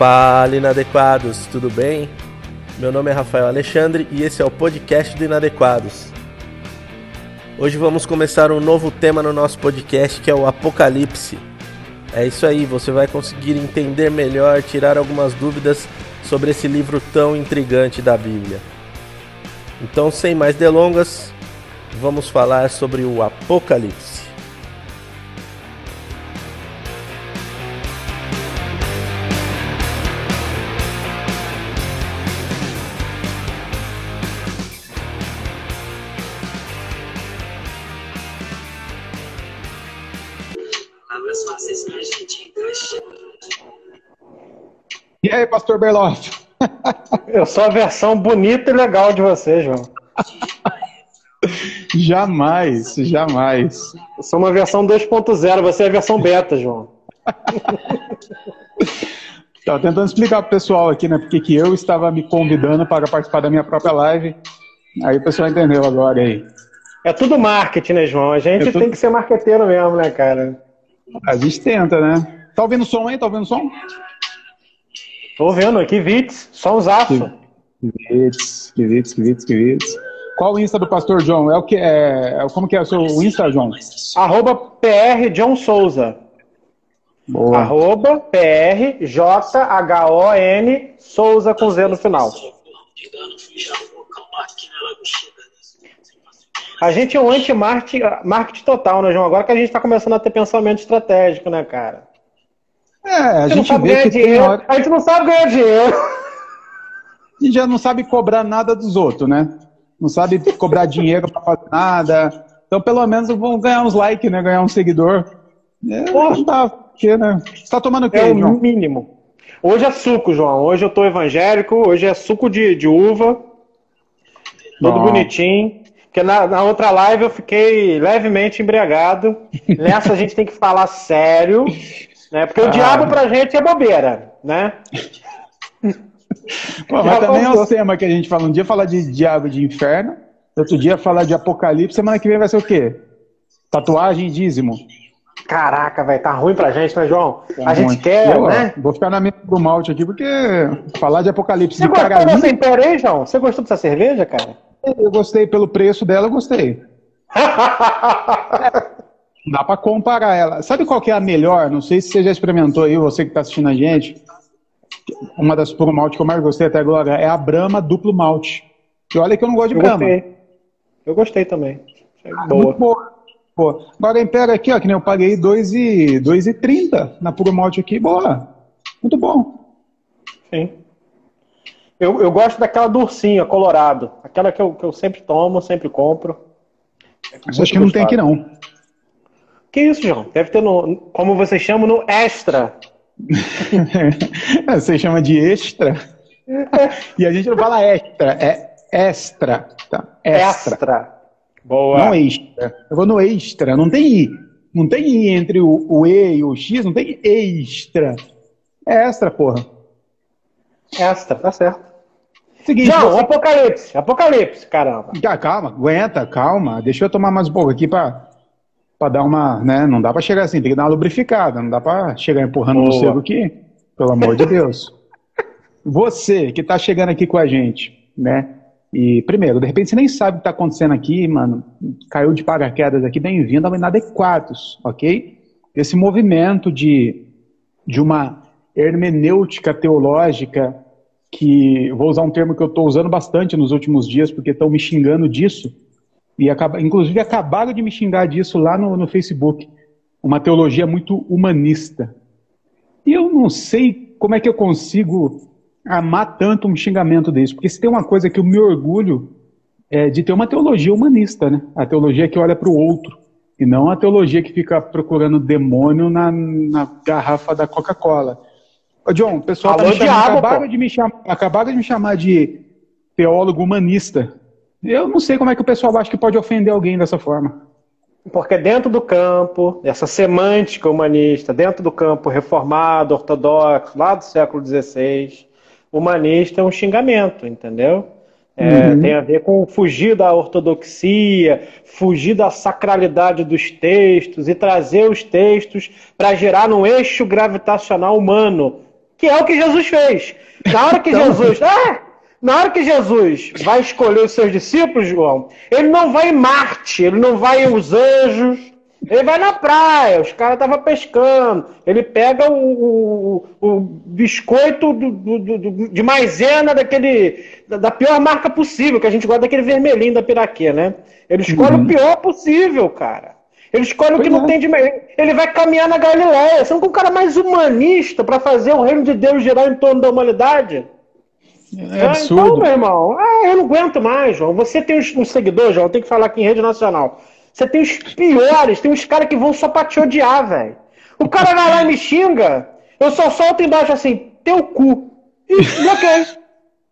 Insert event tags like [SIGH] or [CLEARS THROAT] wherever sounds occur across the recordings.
Fala Inadequados, tudo bem? Meu nome é Rafael Alexandre e esse é o podcast do Inadequados. Hoje vamos começar um novo tema no nosso podcast que é o Apocalipse. É isso aí, você vai conseguir entender melhor, tirar algumas dúvidas sobre esse livro tão intrigante da Bíblia. Então, sem mais delongas, vamos falar sobre o Apocalipse. Aí, pastor Berloff? Eu sou a versão bonita e legal de você, João. [LAUGHS] jamais, jamais. Eu sou uma versão 2.0, você é a versão beta, João. [LAUGHS] Estava tentando explicar para o pessoal aqui, né? Porque que eu estava me convidando para participar da minha própria live. Aí o pessoal entendeu agora aí. É tudo marketing, né, João? A gente é tudo... tem que ser marqueteiro mesmo, né, cara? A gente tenta, né? Tá ouvindo som aí? Tá ouvindo som? Tô vendo, que Vits, só uns aço. Que Vits, que Vits, Vits. Qual o Insta do Pastor John? É o que é, como que é o seu Insta, John? Arroba PR John Souza. Boa. Arroba PR J H O N Souza com Z no final. A gente é um anti-marketing total, né, João? Agora que a gente está começando a ter pensamento estratégico, né, cara? É, a, a gente vê que dinheiro. Hora... A gente não sabe ganhar dinheiro. [LAUGHS] A gente já não sabe cobrar nada dos outros, né? Não sabe cobrar dinheiro para fazer nada. Então, pelo menos, vão ganhar uns likes, né? Ganhar um seguidor. É, não dá, porque, né? Você tá tomando o quê, É o João? mínimo. Hoje é suco, João. Hoje eu tô evangélico. Hoje é suco de, de uva. Bom. bonitinho. Porque na, na, outra live eu fiquei levemente embriagado. [LAUGHS] Nessa a gente tem que falar sério. Né? Porque ah. o diabo pra gente é bobeira, né? Pô, mas também é o tema que a gente fala. Um dia falar de diabo e de inferno, outro dia falar de apocalipse, semana que vem vai ser o quê? Tatuagem e dízimo. Caraca, vai tá ruim pra gente, né, João? Tá a gente quer, eu, né? Vou ficar na mente do malte aqui, porque falar de apocalipse Você de gostou dessa império aí, João? Você gostou dessa cerveja, cara? Eu gostei pelo preço dela, eu gostei. [LAUGHS] Dá para comparar ela. Sabe qual que é a melhor? Não sei se você já experimentou aí, você que está assistindo a gente. Uma das puro malte que eu mais gostei até agora é a Brahma duplo malte. E olha que eu não gosto de eu Brahma. Gostei. Eu gostei também. Ah, boa. Muito boa. Pô, agora pega aqui, ó, que nem eu paguei 2,30 na puro malte aqui, boa. Muito bom. Sim. Eu, eu gosto daquela dursinha, colorado. Aquela que eu, que eu sempre tomo, sempre compro. É acho que não tem aqui não. Que isso, João? Deve ter no, como vocês chamam, no extra. [LAUGHS] Você chama de extra? [LAUGHS] e a gente não fala extra, é extra. Tá? Extra. extra. Boa. Não extra. Eu vou no extra, não tem I. Não tem I entre o, o E e o X, não tem extra. É extra, porra. Extra, tá certo. Seguinte, não, você... Apocalipse, Apocalipse, caramba. Calma, aguenta, calma. Deixa eu tomar mais um pouco aqui pra para dar uma, né? Não dá para chegar assim, tem que dar uma lubrificada, não dá para chegar empurrando no seco aqui, pelo amor de Deus. Você que está chegando aqui com a gente, né? E primeiro, de repente você nem sabe o que está acontecendo aqui, mano. Caiu de paraquedas aqui, bem-vindo ao Inadequados, ok? Esse movimento de, de uma hermenêutica teológica que vou usar um termo que eu estou usando bastante nos últimos dias porque estão me xingando disso, e acaba, inclusive acabaram de me xingar disso lá no, no Facebook. Uma teologia muito humanista. E eu não sei como é que eu consigo amar tanto um xingamento desse, porque se tem uma coisa que eu me orgulho é de ter uma teologia humanista, né? A teologia que olha para o outro, e não a teologia que fica procurando demônio na, na garrafa da Coca-Cola. John, o pessoal tá chamando, acabaram, de me chamar, acabaram de me chamar de teólogo humanista. Eu não sei como é que o pessoal acha que pode ofender alguém dessa forma. Porque dentro do campo, essa semântica humanista, dentro do campo reformado, ortodoxo, lá do século XVI, humanista é um xingamento, entendeu? É, uhum. Tem a ver com fugir da ortodoxia, fugir da sacralidade dos textos e trazer os textos para gerar um eixo gravitacional humano, Que é o que Jesus fez. Na hora que então... Jesus. [LAUGHS] Ah, na hora que Jesus vai escolher os seus discípulos, João, ele não vai em Marte, ele não vai em os anjos, ele vai na praia, os caras estavam pescando. Ele pega o, o, o biscoito do, do, do, de maisena daquele, da pior marca possível, que a gente gosta daquele vermelhinho da piraquê, né? Ele escolhe uhum. o pior possível, cara. Ele escolhe o que não é. tem de melhor. Ele vai caminhar na Galileia. Você não é um cara mais humanista para fazer o reino de Deus girar em torno da humanidade? É ah, absurdo. Então, meu irmão, ah, eu não aguento mais, João. Você tem um seguidor, João, tem que falar aqui em rede nacional. Você tem os piores, tem uns caras que vão só pra te odiar, velho. O cara vai lá e me xinga, eu só solto embaixo assim, teu cu. E bloqueei.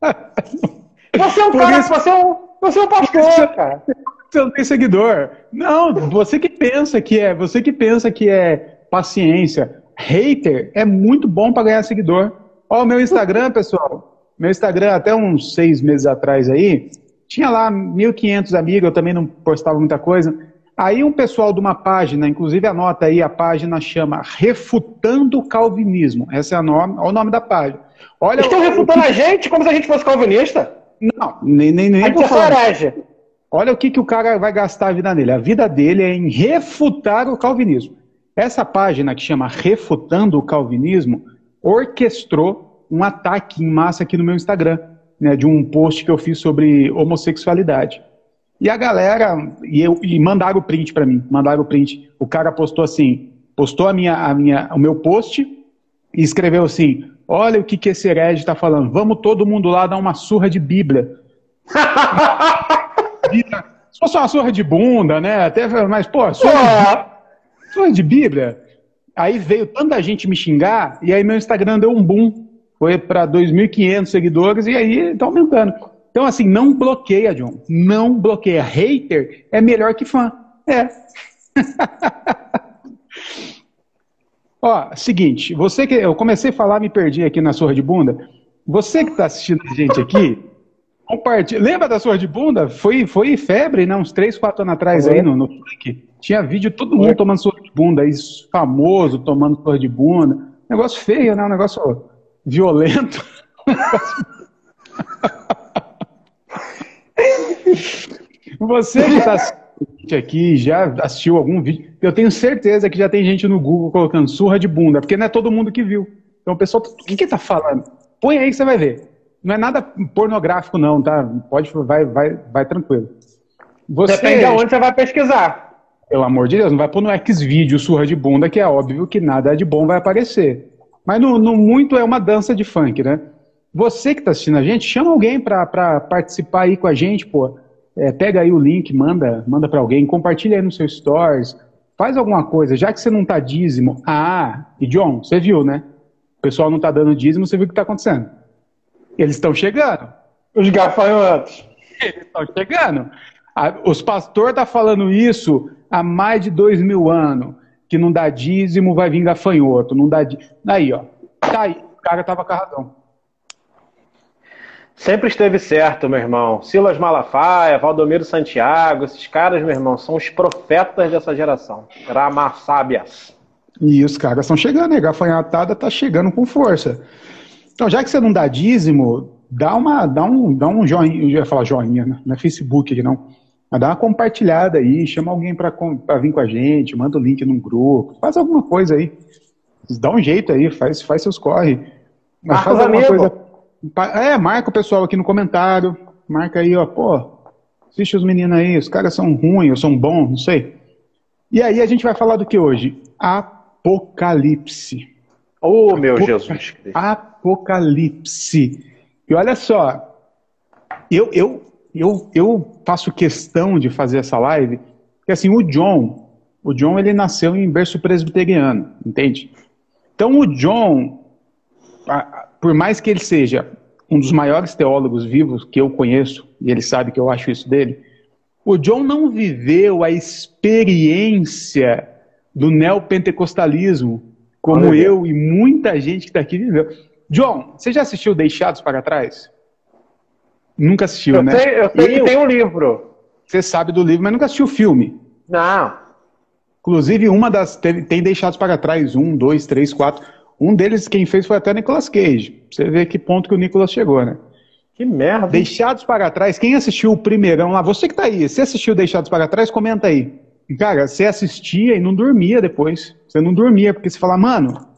[LAUGHS] Você é um Por cara, isso... você, é um, você é um pastor, cara. Você não tem seguidor. Não, você que pensa que é, você que pensa que é paciência. Hater é muito bom para ganhar seguidor. Ó, o meu Instagram, pessoal. Meu Instagram, até uns seis meses atrás aí, tinha lá 1.500 amigos, eu também não postava muita coisa. Aí um pessoal de uma página, inclusive anota aí, a página chama Refutando o Calvinismo. Essa é a nome, o nome da página. Olha, Estão refutando que... a gente como se a gente fosse calvinista? Não, nem, nem, nem por Olha o que, que o cara vai gastar a vida nele. A vida dele é em refutar o calvinismo. Essa página que chama Refutando o Calvinismo orquestrou um ataque em massa aqui no meu Instagram, né, de um post que eu fiz sobre homossexualidade. E a galera, e, eu, e mandaram o print para mim, mandaram o print. O cara postou assim, postou a minha, a minha, o meu post e escreveu assim, olha o que, que esse herege está falando, vamos todo mundo lá dar uma surra de [LAUGHS] Bíblia. Se fosse uma surra de bunda, né, até, mas, pô, surra, de, surra de Bíblia. Aí veio tanta gente me xingar, e aí meu Instagram deu um boom foi para 2.500 seguidores e aí está aumentando. Então, assim, não bloqueia, John. Não bloqueia. Hater é melhor que fã. É. [LAUGHS] Ó, seguinte, você que. Eu comecei a falar, me perdi aqui na surra de bunda. Você que está assistindo a gente aqui, [LAUGHS] compartilha. Lembra da surra de bunda? Foi, foi febre, né? Uns 3, 4 anos atrás aí no, no Tinha vídeo todo mundo tomando surra de bunda, isso famoso tomando surra de bunda. Negócio feio, né? Um negócio violento. Você que está aqui já assistiu algum vídeo, eu tenho certeza que já tem gente no Google colocando surra de bunda, porque não é todo mundo que viu. Então o pessoal, o que que tá falando? Põe aí que você vai ver. Não é nada pornográfico não, tá? Pode, vai, vai, vai tranquilo. Você, Depende de onde você vai pesquisar. Pelo amor de Deus, não vai pôr no Xvideo surra de bunda, que é óbvio que nada de bom vai aparecer. Mas no, no muito é uma dança de funk, né? Você que está assistindo a gente, chama alguém para participar aí com a gente, pô. É, pega aí o link, manda, manda para alguém, compartilha aí no seu stories, faz alguma coisa, já que você não tá dízimo. Ah, e John, você viu, né? O pessoal não tá dando dízimo, você viu o que tá acontecendo. Eles estão chegando. Os gafanhotos. Eles estão chegando. Os pastores tá falando isso há mais de dois mil anos que não dá dízimo, vai vir gafanhoto, não dá dízimo. Aí, ó, tá aí, o cara tava com razão. Sempre esteve certo, meu irmão. Silas Malafaia, Valdomiro Santiago, esses caras, meu irmão, são os profetas dessa geração. Ramassábias. E os caras estão chegando, né? Gafanhatada tá chegando com força. Então, já que você não dá dízimo, dá uma, dá um, dá um joinha, eu ia falar joinha, né? não é Facebook aqui não mas dá uma compartilhada aí, chama alguém para vir com a gente, manda o link num grupo, faz alguma coisa aí. Dá um jeito aí, faz, faz seus corre. Mas faz alguma coisa. É, marca o pessoal aqui no comentário. Marca aí, ó, pô, assiste os meninos aí, os caras são ruins, ou são bons, não sei. E aí a gente vai falar do que hoje? Apocalipse. Oh, meu Apoca... Jesus Apocalipse. E olha só, eu, eu, eu, eu faço questão de fazer essa live, porque assim, o John, o John ele nasceu em berço presbiteriano, entende? Então o John, por mais que ele seja um dos maiores teólogos vivos que eu conheço, e ele sabe que eu acho isso dele, o John não viveu a experiência do neopentecostalismo como eu e muita gente que está aqui viveu. John, você já assistiu Deixados para Trás? Nunca assistiu, eu né? Sei, eu sei eu, que tem um livro. Você sabe do livro, mas nunca assistiu o filme. Não. Inclusive, uma das. Tem, tem Deixados para Trás, um, dois, três, quatro. Um deles, quem fez foi até Nicolas Cage. Você vê que ponto que o Nicolas chegou, né? Que merda. Deixados para trás, quem assistiu o primeirão lá, você que tá aí, você assistiu Deixados para trás, comenta aí. Cara, você assistia e não dormia depois. Você não dormia, porque você fala, mano,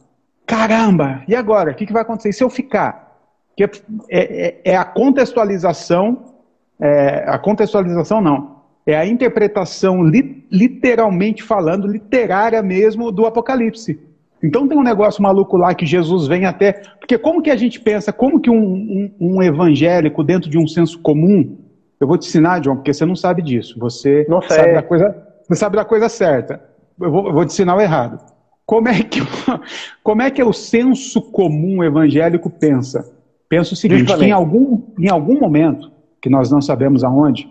caramba, e agora? O que, que vai acontecer? E se eu ficar? Que é, é, é, a contextualização, é, a contextualização não, é a interpretação li, literalmente falando, literária mesmo, do Apocalipse. Então tem um negócio maluco lá que Jesus vem até. Porque como que a gente pensa, como que um, um, um, evangélico, dentro de um senso comum, eu vou te ensinar, John, porque você não sabe disso. Você não sabe da coisa, você sabe da coisa certa. Eu vou, eu vou te ensinar o errado. Como é, que, [LAUGHS] como é que o senso comum evangélico pensa? Pensa o seguinte: que em algum, em algum momento, que nós não sabemos aonde,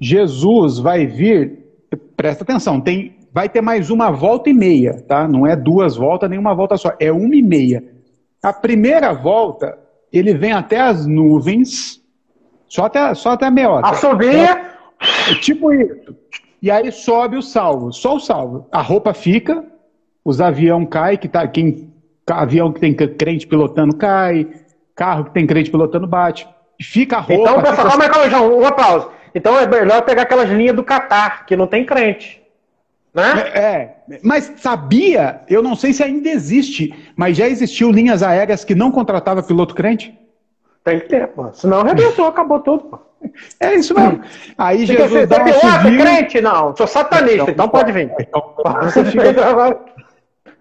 Jesus vai vir. Presta atenção, tem vai ter mais uma volta e meia, tá? Não é duas voltas, nem uma volta só, é uma e meia. A primeira volta, ele vem até as nuvens, só até, só até a meiota. Assobia! É tipo isso. E aí sobe o salvo, só o salvo. A roupa fica, os avião cai, que tá, quem, avião que tem crente pilotando cai, carro que tem crente pilotando bate. Fica a roupa. Então, pessoal, calma aí, calma aí, João, uma pausa. Então é melhor pegar aquelas linhas do Catar, que não tem crente. Né? É, é, mas sabia, eu não sei se ainda existe, mas já existiu linhas aéreas que não contratava piloto crente? Tem que ter, pô. Senão arrebentou, [LAUGHS] acabou tudo, pô. É isso mesmo. Aí Tem Jesus dá uma subida... crente? Não, sou satanista, então, então pode vir. Então, [LAUGHS] fica...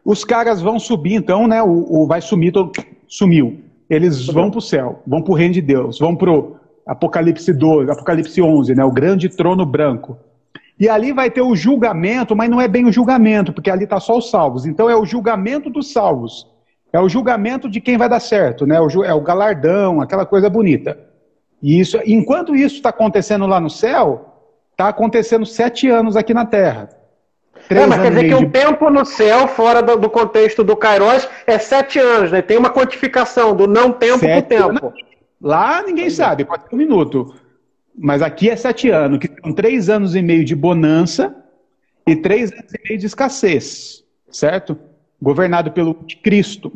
Os caras vão subir, então, né? O, o vai sumir, todo... sumiu. Eles vão para o céu, vão para o reino de Deus, vão para o Apocalipse 12, Apocalipse 11, né? O grande trono branco. E ali vai ter o julgamento, mas não é bem o julgamento, porque ali está só os salvos. Então é o julgamento dos salvos. É o julgamento de quem vai dar certo, né? É o galardão, aquela coisa bonita. E isso, enquanto isso está acontecendo lá no céu, está acontecendo sete anos aqui na Terra. É, mas quer dizer que o de... tempo no céu, fora do, do, contexto do Kairos, é sete anos, né? Tem uma quantificação do não tempo para o tempo. Lá ninguém sabe, pode ser um minuto. Mas aqui é sete anos, que são três anos e meio de bonança e três anos e meio de escassez, certo? Governado pelo Cristo.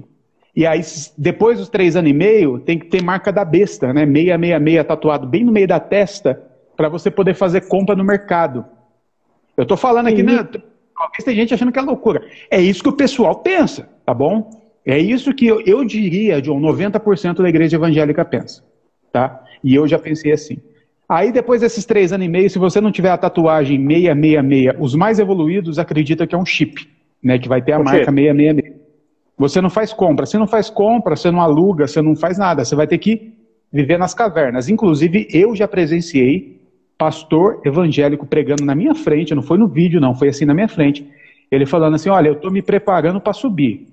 E aí, depois dos três anos e meio, tem que ter marca da besta, né? Meia, meia, meia tatuado bem no meio da testa, para você poder fazer compra no mercado. Eu estou falando aqui, né? Talvez tem gente achando que é loucura. É isso que o pessoal pensa, tá bom? É isso que eu, eu diria, John, 90% da igreja evangélica pensa, tá? E eu já pensei assim. Aí depois desses três anos e meio, se você não tiver a tatuagem 666, os mais evoluídos acreditam que é um chip, né? Que vai ter a Por marca 666. Você não faz compra. Se não faz compra, você não aluga, você não faz nada. Você vai ter que viver nas cavernas. Inclusive, eu já presenciei pastor evangélico pregando na minha frente, não foi no vídeo, não, foi assim na minha frente. Ele falando assim: olha, eu estou me preparando para subir.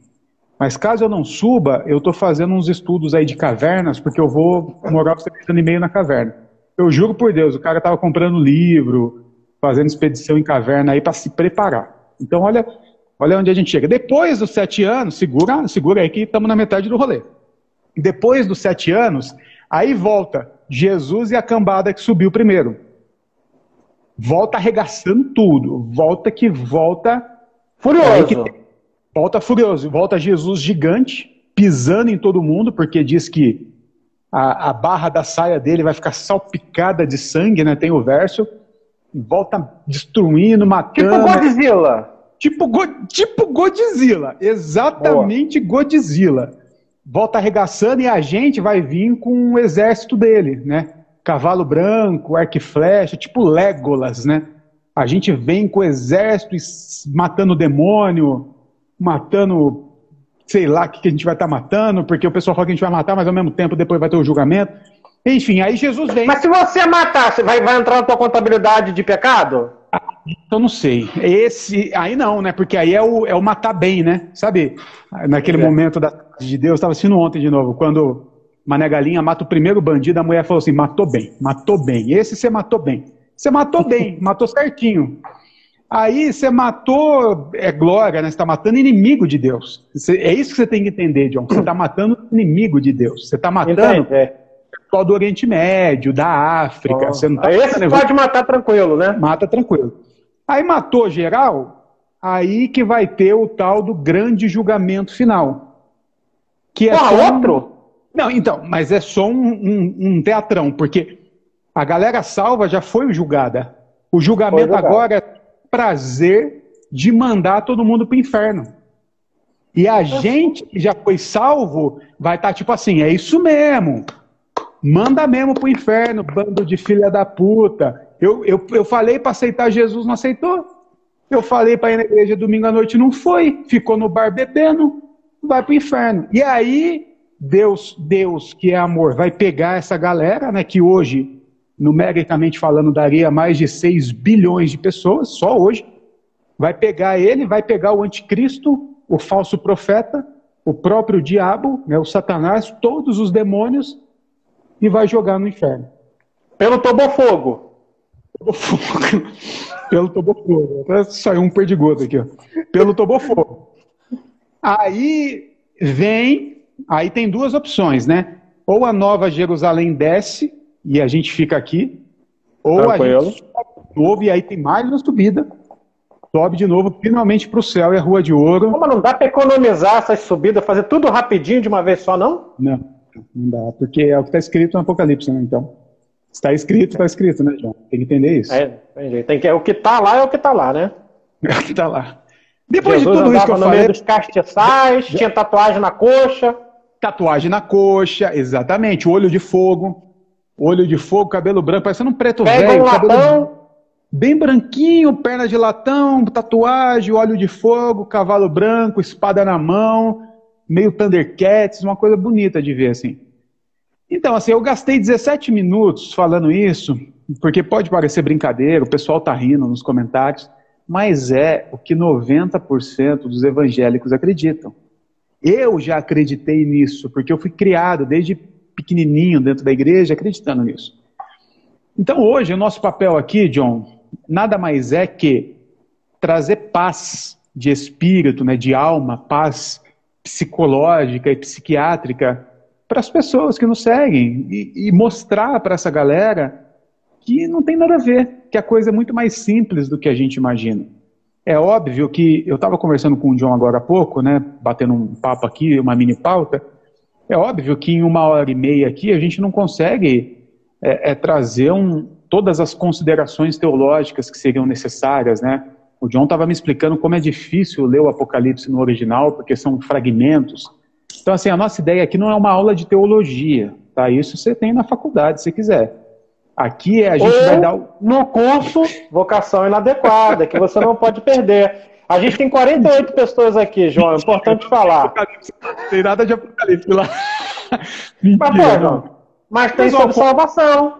Mas caso eu não suba, eu estou fazendo uns estudos aí de cavernas, porque eu vou morar três anos e meio na caverna. Eu juro por Deus, o cara estava comprando livro, fazendo expedição em caverna aí para se preparar. Então, olha, olha onde a gente chega. Depois dos sete anos, segura, segura aí que estamos na metade do rolê. Depois dos sete anos, aí volta Jesus e a cambada que subiu primeiro. Volta arregaçando tudo. Volta que volta. Furioso. Que, volta furioso. Volta Jesus gigante, pisando em todo mundo, porque diz que a, a, barra da saia dele vai ficar salpicada de sangue, né? Tem o verso. Volta destruindo, matando. Tipo Godzilla. Tipo, go, tipo Godzilla. Exatamente Boa. Godzilla. Volta arregaçando e a gente vai vir com o exército dele, né? Cavalo branco, arco e flecha, tipo Legolas, né? A gente vem com o exército matando demônio, matando sei lá o que, a gente vai estar tá matando, porque o pessoal fala que a gente vai matar, mas ao mesmo tempo depois vai ter o julgamento. Enfim, aí Jesus vem. Mas se você matar, você vai, vai entrar na tua contabilidade de pecado? Ah, então não sei. Esse, aí não, né? Porque aí é o, é o matar bem, né? Sabe? Naquele é. momento da, de Deus, estava assistindo ontem de novo, quando Mané Galinha mata o primeiro bandido, a mulher falou assim: matou bem, matou bem. Esse você matou bem. Você matou bem, [LAUGHS] matou certinho. Aí você matou, é glória, né? Você está matando inimigo de Deus. Você, é isso que você tem que entender, John. Você está matando [COUGHS] inimigo de Deus. Você está matando é. pessoal do Oriente Médio, da África. Oh. Você não tá esse pode matar tranquilo, né? Mata tranquilo. Aí matou geral, aí que vai ter o tal do grande julgamento final. Que é Porra, outro? Não, então, mas é só um, um- um teatrão, porque a galera salva já foi julgada. O julgamento agora é prazer de mandar todo mundo pro inferno. E a gente que já foi salvo vai estar tipo assim, é isso mesmo. Manda mesmo pro inferno, bando de filha da puta. Eu, eu, eu falei para aceitar Jesus, não aceitou. Eu falei para ir na igreja domingo à noite, não foi. Ficou no bar bebendo, vai pro inferno. E aí, Deus, Deus que é amor, vai pegar essa galera, né, que hoje, numericamente falando, daria mais de 6 bilhões de pessoas, só hoje. Vai pegar ele, vai pegar o anticristo, o falso profeta, o próprio diabo, né, o satanás, todos os demônios, e vai jogar no inferno. Pelo Tobofogo. Tobofogo. Pelo Tobofogo. [LAUGHS] Até saiu um perdigoto aqui, ó. Pelo Tobofogo. Aí vem, aí tem duas opções, né? Ou a Nova Jerusalém desce e a gente fica aqui, ou Tranquilo. a gente sobe de novo e aí tem mais uma subida, sobe de novo finalmente para o céu e a Rua de Ouro. Como não dá pra economizar essas subidas, fazer tudo rapidinho de uma vez só, não? Não, não dá, porque é o que está escrito no Apocalipse, né? Então, está escrito, está escrito, né, João? Tem que entender isso. É, tem que, o que tá lá é o que tá lá, né? É [LAUGHS] o que está lá. Depois Jesus de tudo isso que eu no meio falei, dos castiçais, tinha tatuagem na coxa. Tatuagem na coxa, exatamente. Olho de fogo. Olho de fogo, cabelo branco, parecendo um preto Pega velho. um cabelo latão. bem branquinho, perna de latão, tatuagem, olho de fogo, cavalo branco, espada na mão, meio Thundercats, uma coisa bonita de ver, assim. Então, assim, eu gastei 17 minutos falando isso, porque pode parecer brincadeira, o pessoal tá rindo nos comentários, mas é o que 90% dos evangélicos acreditam. Eu já acreditei nisso, porque eu fui criado desde pequenininho dentro da igreja acreditando nisso. Então hoje o nosso papel aqui, John, nada mais é que trazer paz de espírito, né, de alma, paz psicológica e psiquiátrica para as pessoas que nos seguem e, e mostrar para essa galera que não tem nada a ver, que a coisa é muito mais simples do que a gente imagina. É óbvio que eu estava conversando com o John agora há pouco, né, batendo um papo aqui, uma mini pauta. É óbvio que em uma hora e meia aqui a gente não consegue é, é, trazer um, todas as considerações teológicas que seriam necessárias, né? O John estava me explicando como é difícil ler o Apocalipse no original, porque são fragmentos. Então, assim, a nossa ideia aqui não é uma aula de teologia, tá? Isso você tem na faculdade, se quiser. Aqui é a gente Ou vai dar o... no curso Vocação Inadequada, que você não pode perder. A gente tem 48 pessoas aqui, João, é importante falar. Não tem nada de Apocalipse lá. Mas, Mentira, pô, não. João, mas tem sobre pô- salvação.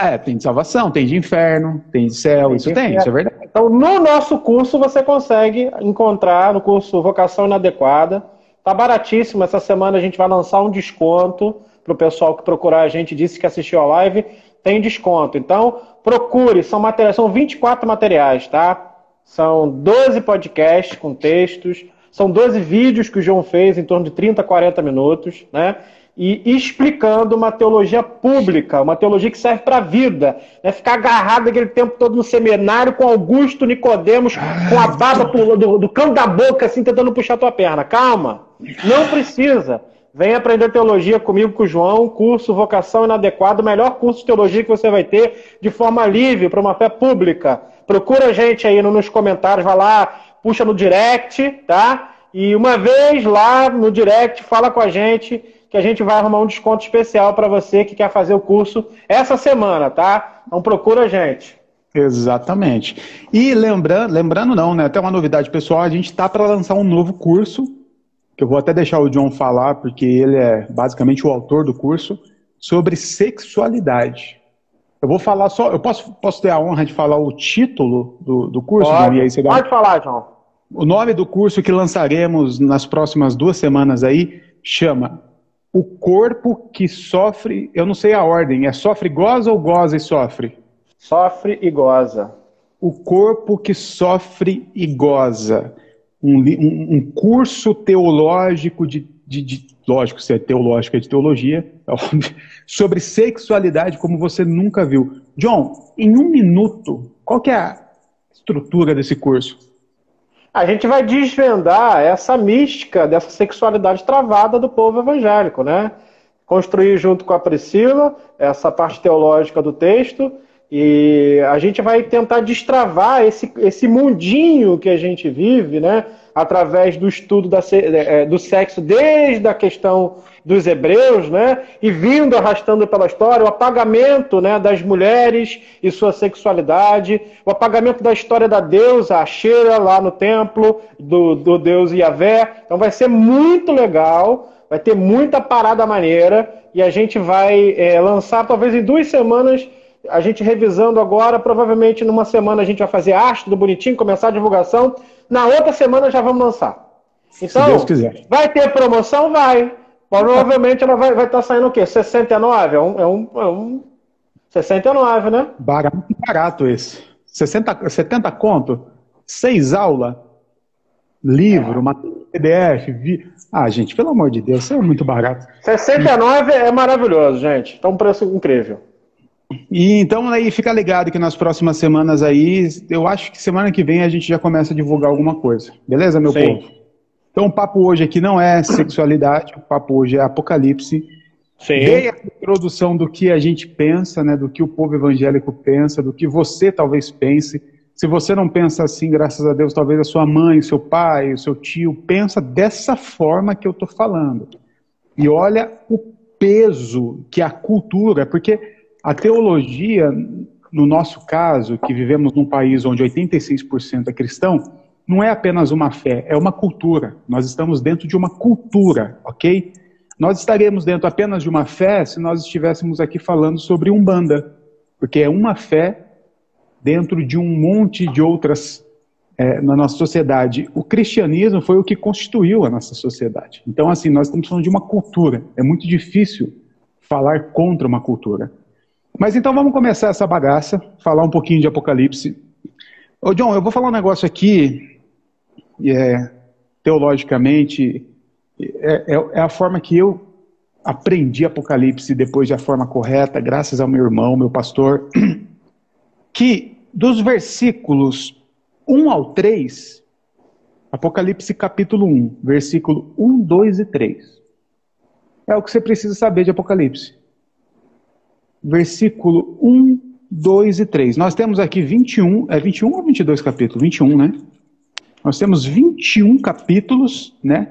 É, tem de salvação, tem de inferno, tem de céu, Tem isso de tem, inferno. isso é verdade. Então, no nosso curso, você consegue encontrar no curso Vocação Inadequada. Tá baratíssimo. Essa semana a gente vai lançar um desconto para o pessoal que procurar a gente, disse que assistiu a live, tem desconto. Então, procure, são materiais, são 24 materiais, tá? São 12 podcasts com textos, são 12 vídeos que o João fez em torno de 30, 40 minutos, né? E explicando uma teologia pública, uma teologia que serve para a vida, né? Ficar agarrado aquele tempo todo no seminário com Augusto Nicodemos, com a baba do, do canto da boca, assim, tentando puxar tua perna. Calma, não precisa. Vem aprender teologia comigo, com o João, curso Vocação Inadequada, o melhor curso de teologia que você vai ter de forma livre, para uma fé pública. Procura a gente aí no- nos comentários, vai lá, puxa no direct, tá? E uma vez lá no direct, fala com a gente, que a gente vai arrumar um desconto especial para você que quer fazer o curso essa semana, tá? Então procura a gente. Exatamente. E lembrando, lembrando não, né? Até uma novidade pessoal, a gente está para lançar um novo curso, que eu vou até deixar o John falar, porque ele é basicamente o autor do curso, sobre sexualidade. Eu vou falar só, eu posso, posso ter a honra de falar o título do, do curso, John? E aí você dá- pode falar, João. O nome do curso que lançaremos nas próximas duas semanas aí chama O Corpo que Sofre, eu não sei a ordem, é sofre goza ou goza e sofre? Sofre e goza. O Corpo que Sofre e Goza. Um, um- curso teológico de, de, de- Lógico, se é teológico, é de teologia, é [LAUGHS] sobre sexualidade como você nunca viu. John, em um minuto, qual que é a estrutura desse curso? a gente vai desvendar essa mística dessa sexualidade travada do povo evangélico, né? Construir junto com a Priscila essa parte teológica do texto e a gente vai tentar destravar esse, esse mundinho que a gente vive, né? Através do estudo da, é, é, do sexo, desde a questão dos hebreus, né? E vindo arrastando pela história o apagamento né, das mulheres e sua sexualidade, o apagamento da história da deusa, a Sheila lá no templo, do, do deus Yahvé. Então vai ser muito legal, vai ter muita parada maneira e a gente vai é, lançar talvez em duas semanas a gente revisando agora, provavelmente numa semana a gente vai fazer arte tudo bonitinho, começar a divulgação. Na outra semana já vamos lançar. Então, Se Deus quiser. vai ter promoção? Vai. Provavelmente ela vai estar tá saindo o quê? 69? É um, é um, é um 69, né? Barato, barato esse. 60, 70 conto? Seis aulas? Livro, é. PDF? Vi... Ah, gente, pelo amor de Deus, isso é muito barato. 69 é maravilhoso, gente. Tá um preço incrível. E então aí fica ligado que nas próximas semanas aí, eu acho que semana que vem a gente já começa a divulgar alguma coisa. Beleza, meu Sim. povo? Então o papo hoje aqui não é sexualidade, o papo hoje é apocalipse. Sim. Dei a introdução do que a gente pensa, né, do que o povo evangélico pensa, do que você talvez pense. Se você não pensa assim, graças a Deus, talvez a sua mãe, seu pai, o seu tio pensa dessa forma que eu estou falando. E olha o peso que a cultura, porque a teologia, no nosso caso, que vivemos num país onde 86% é cristão, não é apenas uma fé, é uma cultura. Nós estamos dentro de uma cultura, ok? Nós estaremos dentro apenas de uma fé se nós estivéssemos aqui falando sobre Umbanda, porque é uma fé dentro de um monte de outras é, na nossa sociedade. O cristianismo foi o que constituiu a nossa sociedade. Então, assim, nós estamos falando de uma cultura. É muito difícil falar contra uma cultura. Mas então vamos começar essa bagaça, falar um pouquinho de Apocalipse. Ô John, eu vou falar um negócio aqui, é, teologicamente, é, é, é a forma que eu aprendi Apocalipse depois da forma correta, graças ao meu irmão, meu pastor, [CLEARS THROAT] que dos versículos 1 ao 3, Apocalipse capítulo 1, versículo 1, 2 e 3, é o que você precisa saber de Apocalipse versículo 1, 2 e 3. Nós temos aqui 21, é 21 ou 22 capítulos? 21, né? Nós temos 21 capítulos, né?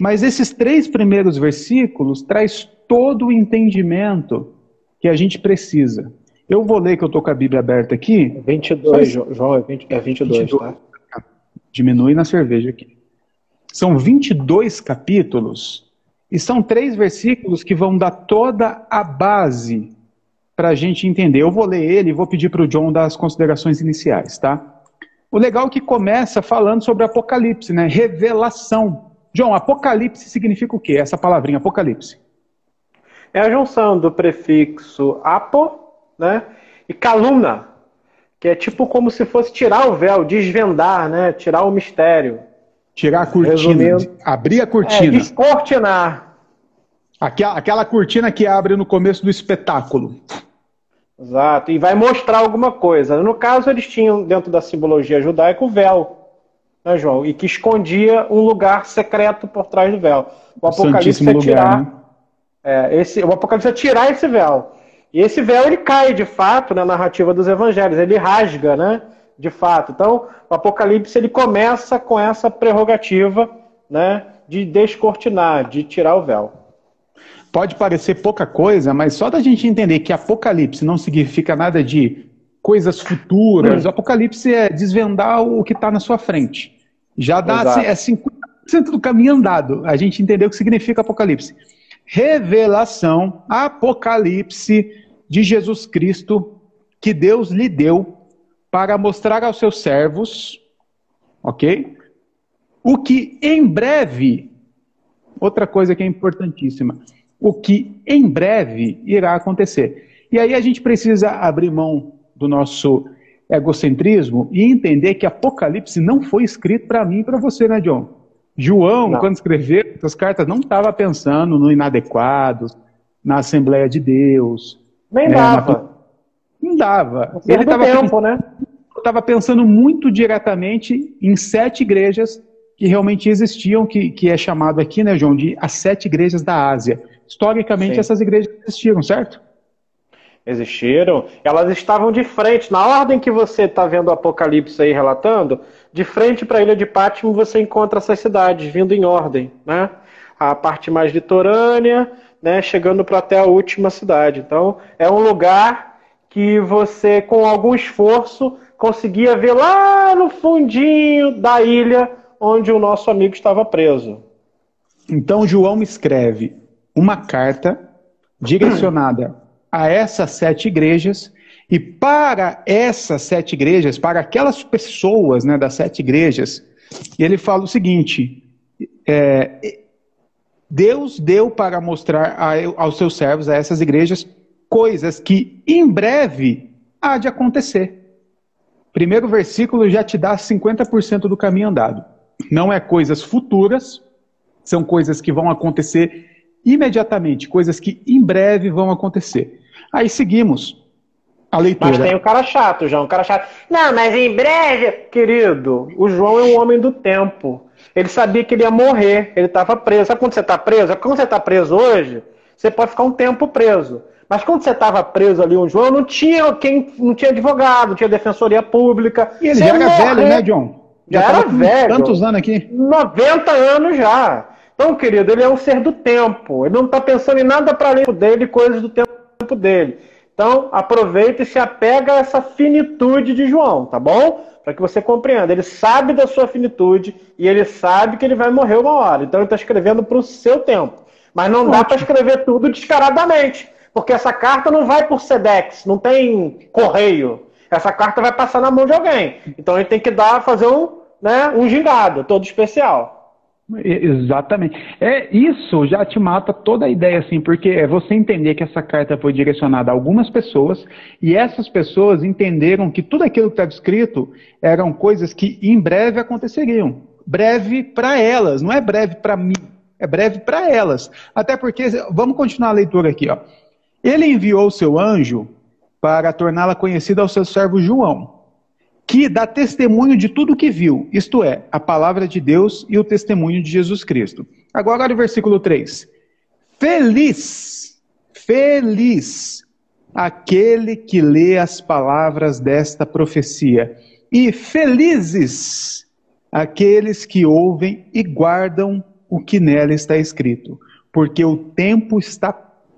Mas esses três primeiros versículos traz todo o entendimento que a gente precisa. Eu vou ler que eu estou com a Bíblia aberta aqui. 22, João, é, 20, é 22, 22 tá? Diminui na cerveja aqui. São 22 capítulos e são três versículos que vão dar toda a base para a gente entender. Eu vou ler ele e vou pedir para o John dar as considerações iniciais, tá? O legal é que começa falando sobre Apocalipse, né? Revelação. John, Apocalipse significa o quê? Essa palavrinha, Apocalipse. É a junção do prefixo apo, né? E calumna, que é tipo como se fosse tirar o véu, desvendar, né? Tirar o mistério. Tirar a cortina, Resumindo, abrir a cortina. É, descortinar. Aquela, cortina que abre no começo do espetáculo. Exato, e vai mostrar alguma coisa. No caso, eles tinham, dentro da simbologia judaica, o véu, né, João? E que escondia um lugar secreto por trás do véu. O Apocalipse é tirar. né? é, esse, o Apocalipse é tirar esse véu. E esse véu ele cai de fato na narrativa dos evangelhos, ele rasga, né? De fato. Então, o Apocalipse ele começa com essa prerrogativa, né? De descortinar, de tirar o véu. Pode parecer pouca coisa, mas só da gente entender que Apocalipse não significa nada de coisas futuras. O Apocalipse é desvendar o que está na sua frente. Já dá Exato. é 50% do caminho andado. A gente entendeu o que significa Apocalipse. Revelação, Apocalipse de Jesus Cristo que Deus lhe deu para mostrar aos seus servos, ok? O que em breve, outra coisa que é importantíssima, o que em breve irá acontecer. E aí a gente precisa abrir mão do nosso egocentrismo e entender que Apocalipse não foi escrito para mim e para você, né, John? João, não. quando escreveu essas cartas, não estava pensando no inadequado, na Assembleia de Deus. Nem né, dava. Na... Não dava. Ele estava tempo, né? pensando muito diretamente em sete igrejas que realmente existiam, que, que é chamado aqui, né, João, de as sete igrejas da Ásia. Historicamente, Sim. essas igrejas existiram, certo? Existiram. Elas estavam de frente. Na ordem que você está vendo o Apocalipse aí relatando, de frente para a ilha de Pátimo você encontra essas cidades, vindo em ordem. Né? A parte mais litorânea, né, chegando para até a última cidade. Então, é um lugar que você, com algum esforço, conseguia ver lá no fundinho da ilha onde o nosso amigo estava preso. Então João escreve uma carta direcionada a essas sete igrejas e para essas sete igrejas, para aquelas pessoas né, das sete igrejas, ele fala o seguinte: é, Deus deu para mostrar a, aos seus servos, a essas igrejas, coisas que em breve há de acontecer. Primeiro versículo já te dá 50% do caminho andado. Não é coisas futuras, são coisas que vão acontecer imediatamente, coisas que em breve vão acontecer. Aí seguimos a leitura. Mas tem o cara chato, João, o cara chato. Não, mas em breve, querido, o João é um homem do tempo. Ele sabia que ele ia morrer, ele estava preso. Sabe quando você está preso? Quando você está preso hoje, você pode ficar um tempo preso. Mas quando você estava preso ali, o João não tinha quem, não tinha advogado, não tinha defensoria pública. E ele já era morrer, velho, né, John? Já, já era velho. Quantos anos aqui? 90 anos já. Então, querido, ele é um ser do tempo. Ele não está pensando em nada para além dele, coisas do tempo dele. Então, aproveita e se apega a essa finitude de João, tá bom? Para que você compreenda. Ele sabe da sua finitude e ele sabe que ele vai morrer uma hora. Então, ele está escrevendo para o seu tempo. Mas não dá para escrever tudo descaradamente. Porque essa carta não vai por SEDEX, não tem correio. Essa carta vai passar na mão de alguém. Então gente tem que dar, fazer um, né, um gingado todo especial. Exatamente. É isso já te mata toda a ideia assim, porque é você entender que essa carta foi direcionada a algumas pessoas e essas pessoas entenderam que tudo aquilo que estava escrito eram coisas que em breve aconteceriam. Breve para elas, não é breve para mim, é breve para elas. Até porque vamos continuar a leitura aqui, ó. Ele enviou seu anjo para torná-la conhecida ao seu servo João que dá testemunho de tudo que viu, isto é, a palavra de Deus e o testemunho de Jesus Cristo. Agora, olha o versículo 3. Feliz, feliz aquele que lê as palavras desta profecia, e felizes aqueles que ouvem e guardam o que nela está escrito, porque o tempo está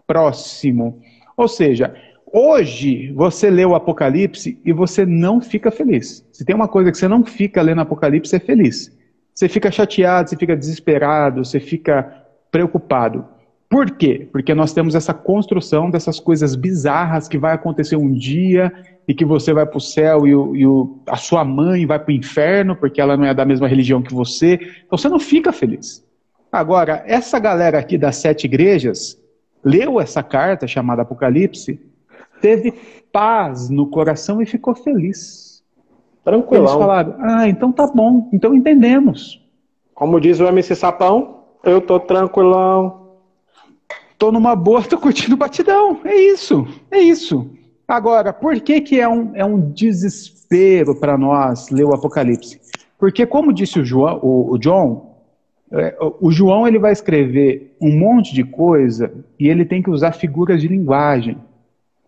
próximo. Ou seja, Hoje, você lê o Apocalipse e você não fica feliz. Se tem uma coisa que você não fica lendo Apocalipse, é feliz. Você fica chateado, você fica desesperado, você fica preocupado. Por quê? Porque nós temos essa construção dessas coisas bizarras que vai acontecer um dia e que você vai para o céu e, o, e o, a sua mãe vai para o inferno porque ela não é da mesma religião que você. Então você não fica feliz. Agora, essa galera aqui das sete igrejas leu essa carta chamada Apocalipse teve paz no coração e ficou feliz. Tranquilo. Eles falaram, ah, então tá bom, então entendemos. Como diz o MC Sapão, eu tô tranquilão. Tô numa boa, [LAUGHS] tô curtindo o batidão. É isso, é isso. Agora, por que, que é, um, é um desespero para nós ler o Apocalipse? Porque, como disse o, João, o, o John, é, o João ele vai escrever um monte de coisa e ele tem que usar figuras de linguagem.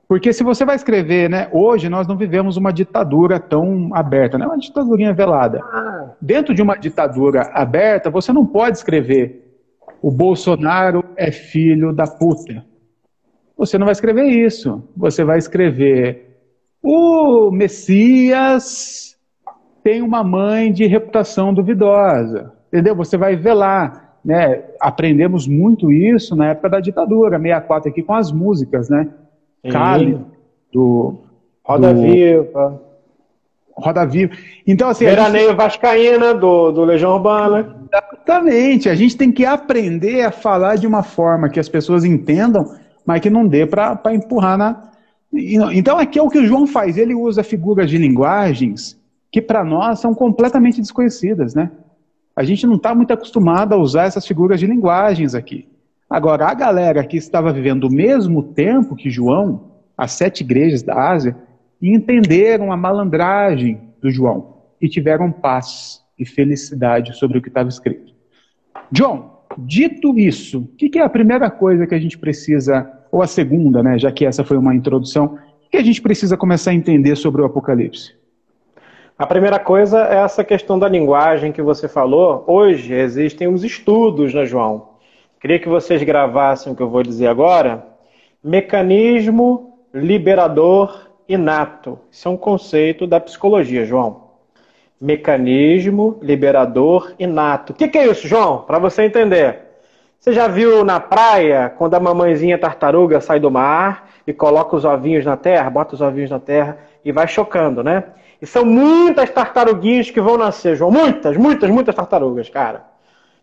Porque se você vai escrever, né, hoje nós não vivemos uma ditadura tão aberta, né, uma ditadurinha velada. Ah. Dentro de uma ditadura aberta, você não pode escrever o Bolsonaro é filho da puta. Você não vai escrever isso. Você vai escrever o Messias tem uma mãe de reputação duvidosa. Entendeu? Você vai velar. Né? Aprendemos muito isso na época da ditadura, 64 aqui com as músicas, né? Cali, do Roda do... Viva. Roda Viva. Então, assim. Veraneio gente... Vascaína, do, do Legião Urbana. Exatamente. A gente tem que aprender a falar de uma forma que as pessoas entendam, mas que não dê para empurrar na. Então, aqui é o que o João faz. Ele usa figuras de linguagens que para nós são completamente desconhecidas, né? A gente não está muito acostumado a usar essas figuras de linguagens aqui. Agora, a galera que estava vivendo o mesmo tempo que João, as sete igrejas da Ásia, entenderam a malandragem do João e tiveram paz e felicidade sobre o que estava escrito. John, dito isso, o que, que, é a primeira coisa que a gente precisa, ou a segunda, né, já que essa foi uma introdução, que a gente precisa começar a entender sobre o Apocalipse? A primeira coisa é essa questão da linguagem que você falou. Hoje existem os estudos, né, João? Queria que vocês gravassem o que eu vou dizer agora. Mecanismo liberador inato. Isso é um conceito da psicologia, João. Mecanismo liberador inato. O que, que é isso, João? Para você entender. Você já viu na praia, quando a mamãezinha tartaruga sai do mar e coloca os ovinhos na terra, bota os ovinhos na terra e vai chocando, né? E são muitas tartaruguinhas que vão nascer, João. Muitas, muitas, muitas tartarugas, cara.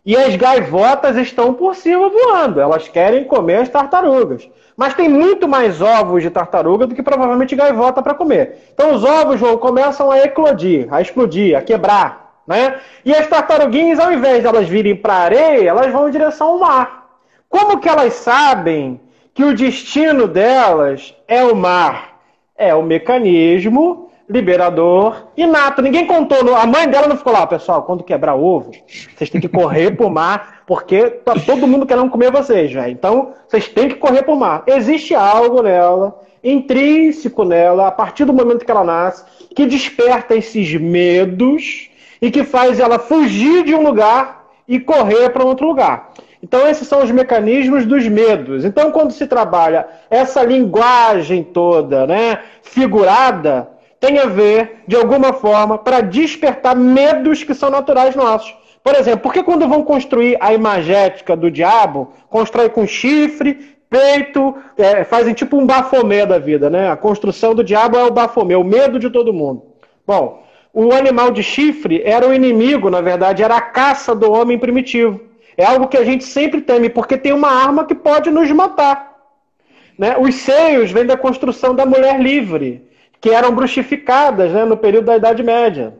E as gaivotas estão por cima voando. Elas querem comer as tartarugas. Mas tem muito mais ovos de tartaruga do que provavelmente gaivota para comer. Então os ovos João, começam a eclodir, a explodir, a quebrar. Né? E as tartaruguinhas, ao invés de elas virem para a areia, elas vão em direção ao mar. Como que elas sabem que o destino delas é o mar? É o mecanismo liberador inato. Ninguém contou. A mãe dela não ficou lá, pessoal, quando quebrar ovo, vocês têm que correr pro mar, porque tá todo mundo querendo comer vocês, velho. Então, vocês têm que correr pro mar. Existe algo nela, intrínseco nela, a partir do momento que ela nasce, que desperta esses medos e que faz ela fugir de um lugar e correr para outro lugar. Então, esses são os mecanismos dos medos. Então, quando se trabalha essa linguagem toda, né, figurada, tem a ver, de alguma forma, para despertar medos que são naturais nossos. Por exemplo, por que quando vão construir a imagética do diabo, constrói com chifre, peito, é, fazem tipo um bafomê da vida, né? A construção do diabo é o bafomê, o medo de todo mundo. Bom, o animal de chifre era o inimigo, na verdade, era a caça do homem primitivo. É algo que a gente sempre teme, porque tem uma arma que pode nos matar. Né? Os seios vêm da construção da mulher livre que eram bruxificadas né, no período da Idade Média.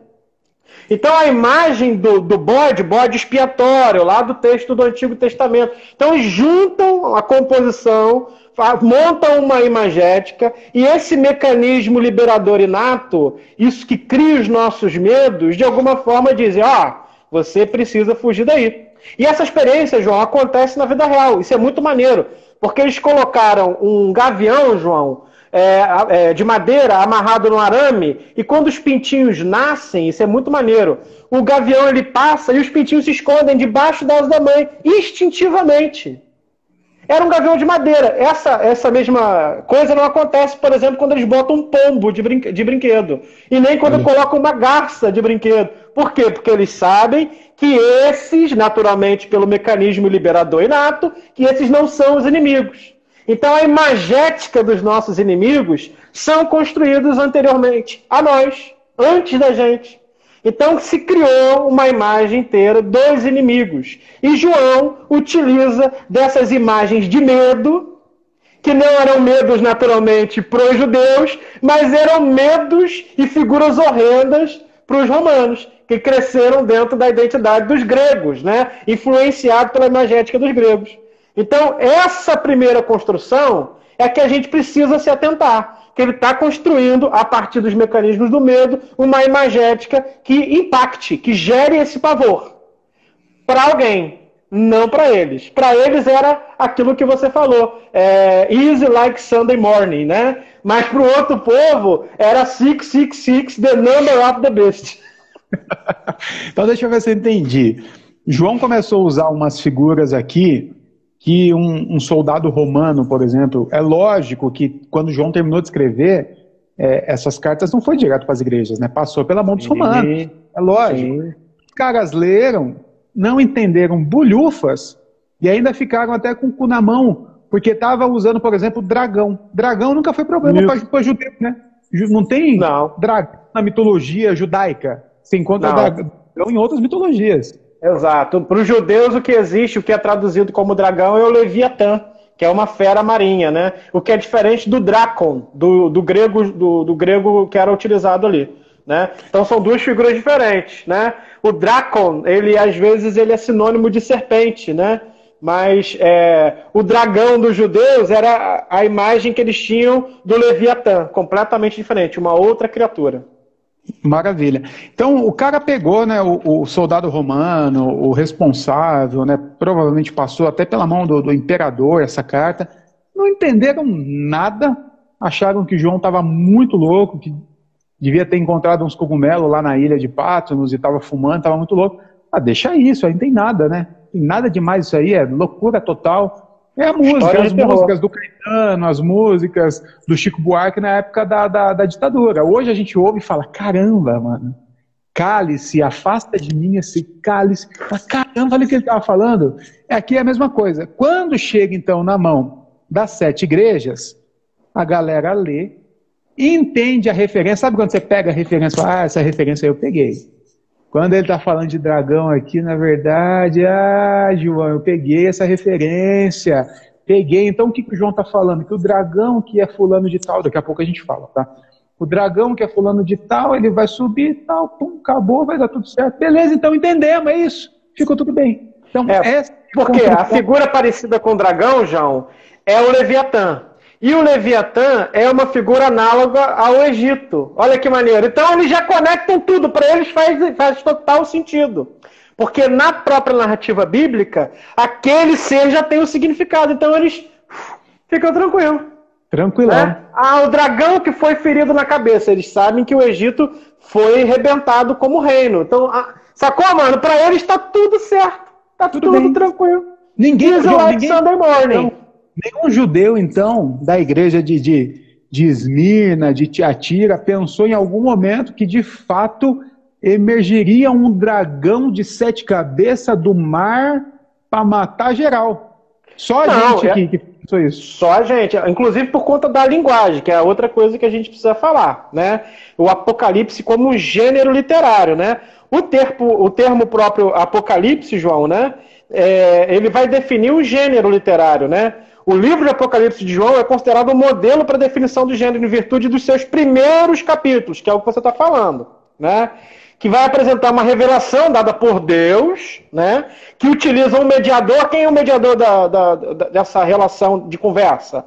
Então a imagem do, do bode, bode expiatório, lá do texto do Antigo Testamento. Então juntam a composição, montam uma imagética, e esse mecanismo liberador inato, isso que cria os nossos medos, de alguma forma dizem, ó, você precisa fugir daí. E essa experiência, João, acontece na vida real. Isso é muito maneiro. Porque eles colocaram um gavião, João, é, é, de madeira amarrado no arame, e quando os pintinhos nascem, isso é muito maneiro, o gavião ele passa e os pintinhos se escondem debaixo da asa da mãe, instintivamente. Era um gavião de madeira. Essa, essa mesma coisa não acontece, por exemplo, quando eles botam um pombo de, brinque, de brinquedo. E nem quando colocam uma garça de brinquedo. Por quê? Porque eles sabem que esses, naturalmente, pelo mecanismo liberador inato, que esses não são os inimigos. Então a imagética dos nossos inimigos são construídos anteriormente a nós, antes da gente. Então se criou uma imagem inteira dos inimigos. E João utiliza dessas imagens de medo, que não eram medos naturalmente para os judeus, mas eram medos e figuras horrendas para os romanos, que cresceram dentro da identidade dos gregos, né? influenciado pela imagética dos gregos. Então, essa primeira construção é que a gente precisa se atentar. Que ele está construindo, a partir dos mecanismos do medo, uma imagética que impacte, que gere esse pavor. Para alguém, não para eles. Para eles era aquilo que você falou, é, easy like Sunday morning, né? Mas para o outro povo era 666, the number of the beast. [LAUGHS] então deixa eu ver se eu entendi. João começou a usar umas figuras aqui que um, um, soldado romano, por exemplo, é lógico que quando João terminou de escrever, é, essas cartas não foi direto para as igrejas, né? Passou pela mão dos romanos. É lógico. Sim. Os caras leram, não entenderam bulhufas e ainda ficaram até com o cu na mão, porque estava usando, por exemplo, dragão. Dragão nunca foi problema para judeu, né? Não tem não. dragão na mitologia judaica. Você encontra não. dragão em outras mitologias. Exato. Para os judeus, o que existe, o que é traduzido como dragão, é o Leviatã, que é uma fera marinha, né? O que é diferente do Drakon, do, do, grego, do, do grego que era utilizado ali. Né? Então são duas figuras diferentes, né? O Drakon, ele às vezes ele é sinônimo de serpente, né? mas é, o dragão dos judeus era a imagem que eles tinham do Leviatã, completamente diferente, uma outra criatura. Maravilha. Então o cara pegou, né, o, o, soldado romano, o responsável, né, provavelmente passou até pela mão do, do imperador essa carta, não entenderam nada, acharam que João estava muito louco, que devia ter encontrado uns cogumelos lá na ilha de Patmos e estava fumando, estava muito louco. Ah, deixa isso, aí não tem nada, né? Tem nada demais isso aí, é loucura total. É a música, História as músicas do Caetano, as músicas do Chico Buarque na época da, da, da, ditadura. Hoje a gente ouve e fala, caramba, mano, cálice, afasta de mim esse cálice. Mas, caramba, olha o que ele estava falando. É Aqui é a mesma coisa. Quando chega então na mão das sete igrejas, a galera lê, entende a referência. Sabe quando você pega a referência e fala, ah, essa referência eu peguei. Quando ele está falando de dragão aqui, na verdade, ah, João, eu peguei essa referência. Peguei. Então o que, que o João está falando? Que o dragão que é fulano de tal, daqui a pouco a gente fala, tá? O dragão que é fulano de tal, ele vai subir e tal, pum, acabou, vai dar tudo certo. Beleza, então entendemos, é isso. Ficou tudo bem. Então, é, porque a figura parecida com o dragão, João, é o Leviatã. E o Leviatã é uma figura análoga ao Egito. Olha que maneiro. Então eles já conectam tudo, para eles faz, faz total sentido. Porque na própria narrativa bíblica, aquele ser já tem o um significado. Então eles ficam tranquilos. Tranquilão. Né? Ah, o dragão que foi ferido na cabeça. Eles sabem que o Egito foi rebentado como reino. Então, ah, sacou, mano? Para eles está tudo certo. Tá tudo, tudo tranquilo. Ninguém, ninguém, Sunday morning. Nenhum judeu, então, da igreja de, de, de Esmirna, de Tiatira, pensou em algum momento que, de fato, emergiria um dragão de sete cabeças do mar para matar geral. Só a Não, gente é... que, pensou isso. Só a gente. Inclusive por conta da linguagem, que é outra coisa que a gente precisa falar. Né? O Apocalipse como um gênero literário. Né? O, termo, o termo próprio Apocalipse, João, né? É, ele vai definir o gênero literário, né? O livro de Apocalipse de João é considerado um modelo para definição do gênero em virtude dos seus primeiros capítulos, que é o que você está falando, né? Que vai apresentar uma revelação dada por Deus, né? Que utiliza um mediador. Quem é o mediador da, da, da dessa relação de conversa?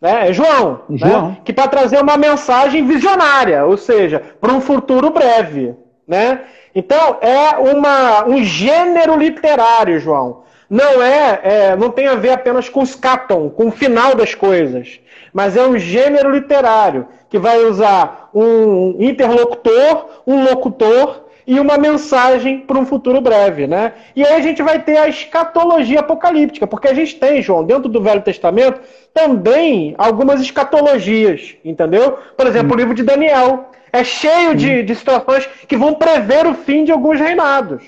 Né? É João, né? João. Né? que para trazer uma mensagem visionária, ou seja, para um futuro breve, né? Então é uma, um gênero literário, João não é, é, não tem a ver apenas com os caton, com o final das coisas, mas é um gênero literário que vai usar um interlocutor, um locutor e uma mensagem para um futuro breve, né? E aí a gente vai ter a escatologia apocalíptica, porque a gente tem, João, dentro do Velho Testamento, também algumas escatologias, entendeu? Por exemplo, hum. o livro de Daniel é cheio de, de situações que vão prever o fim de alguns reinados.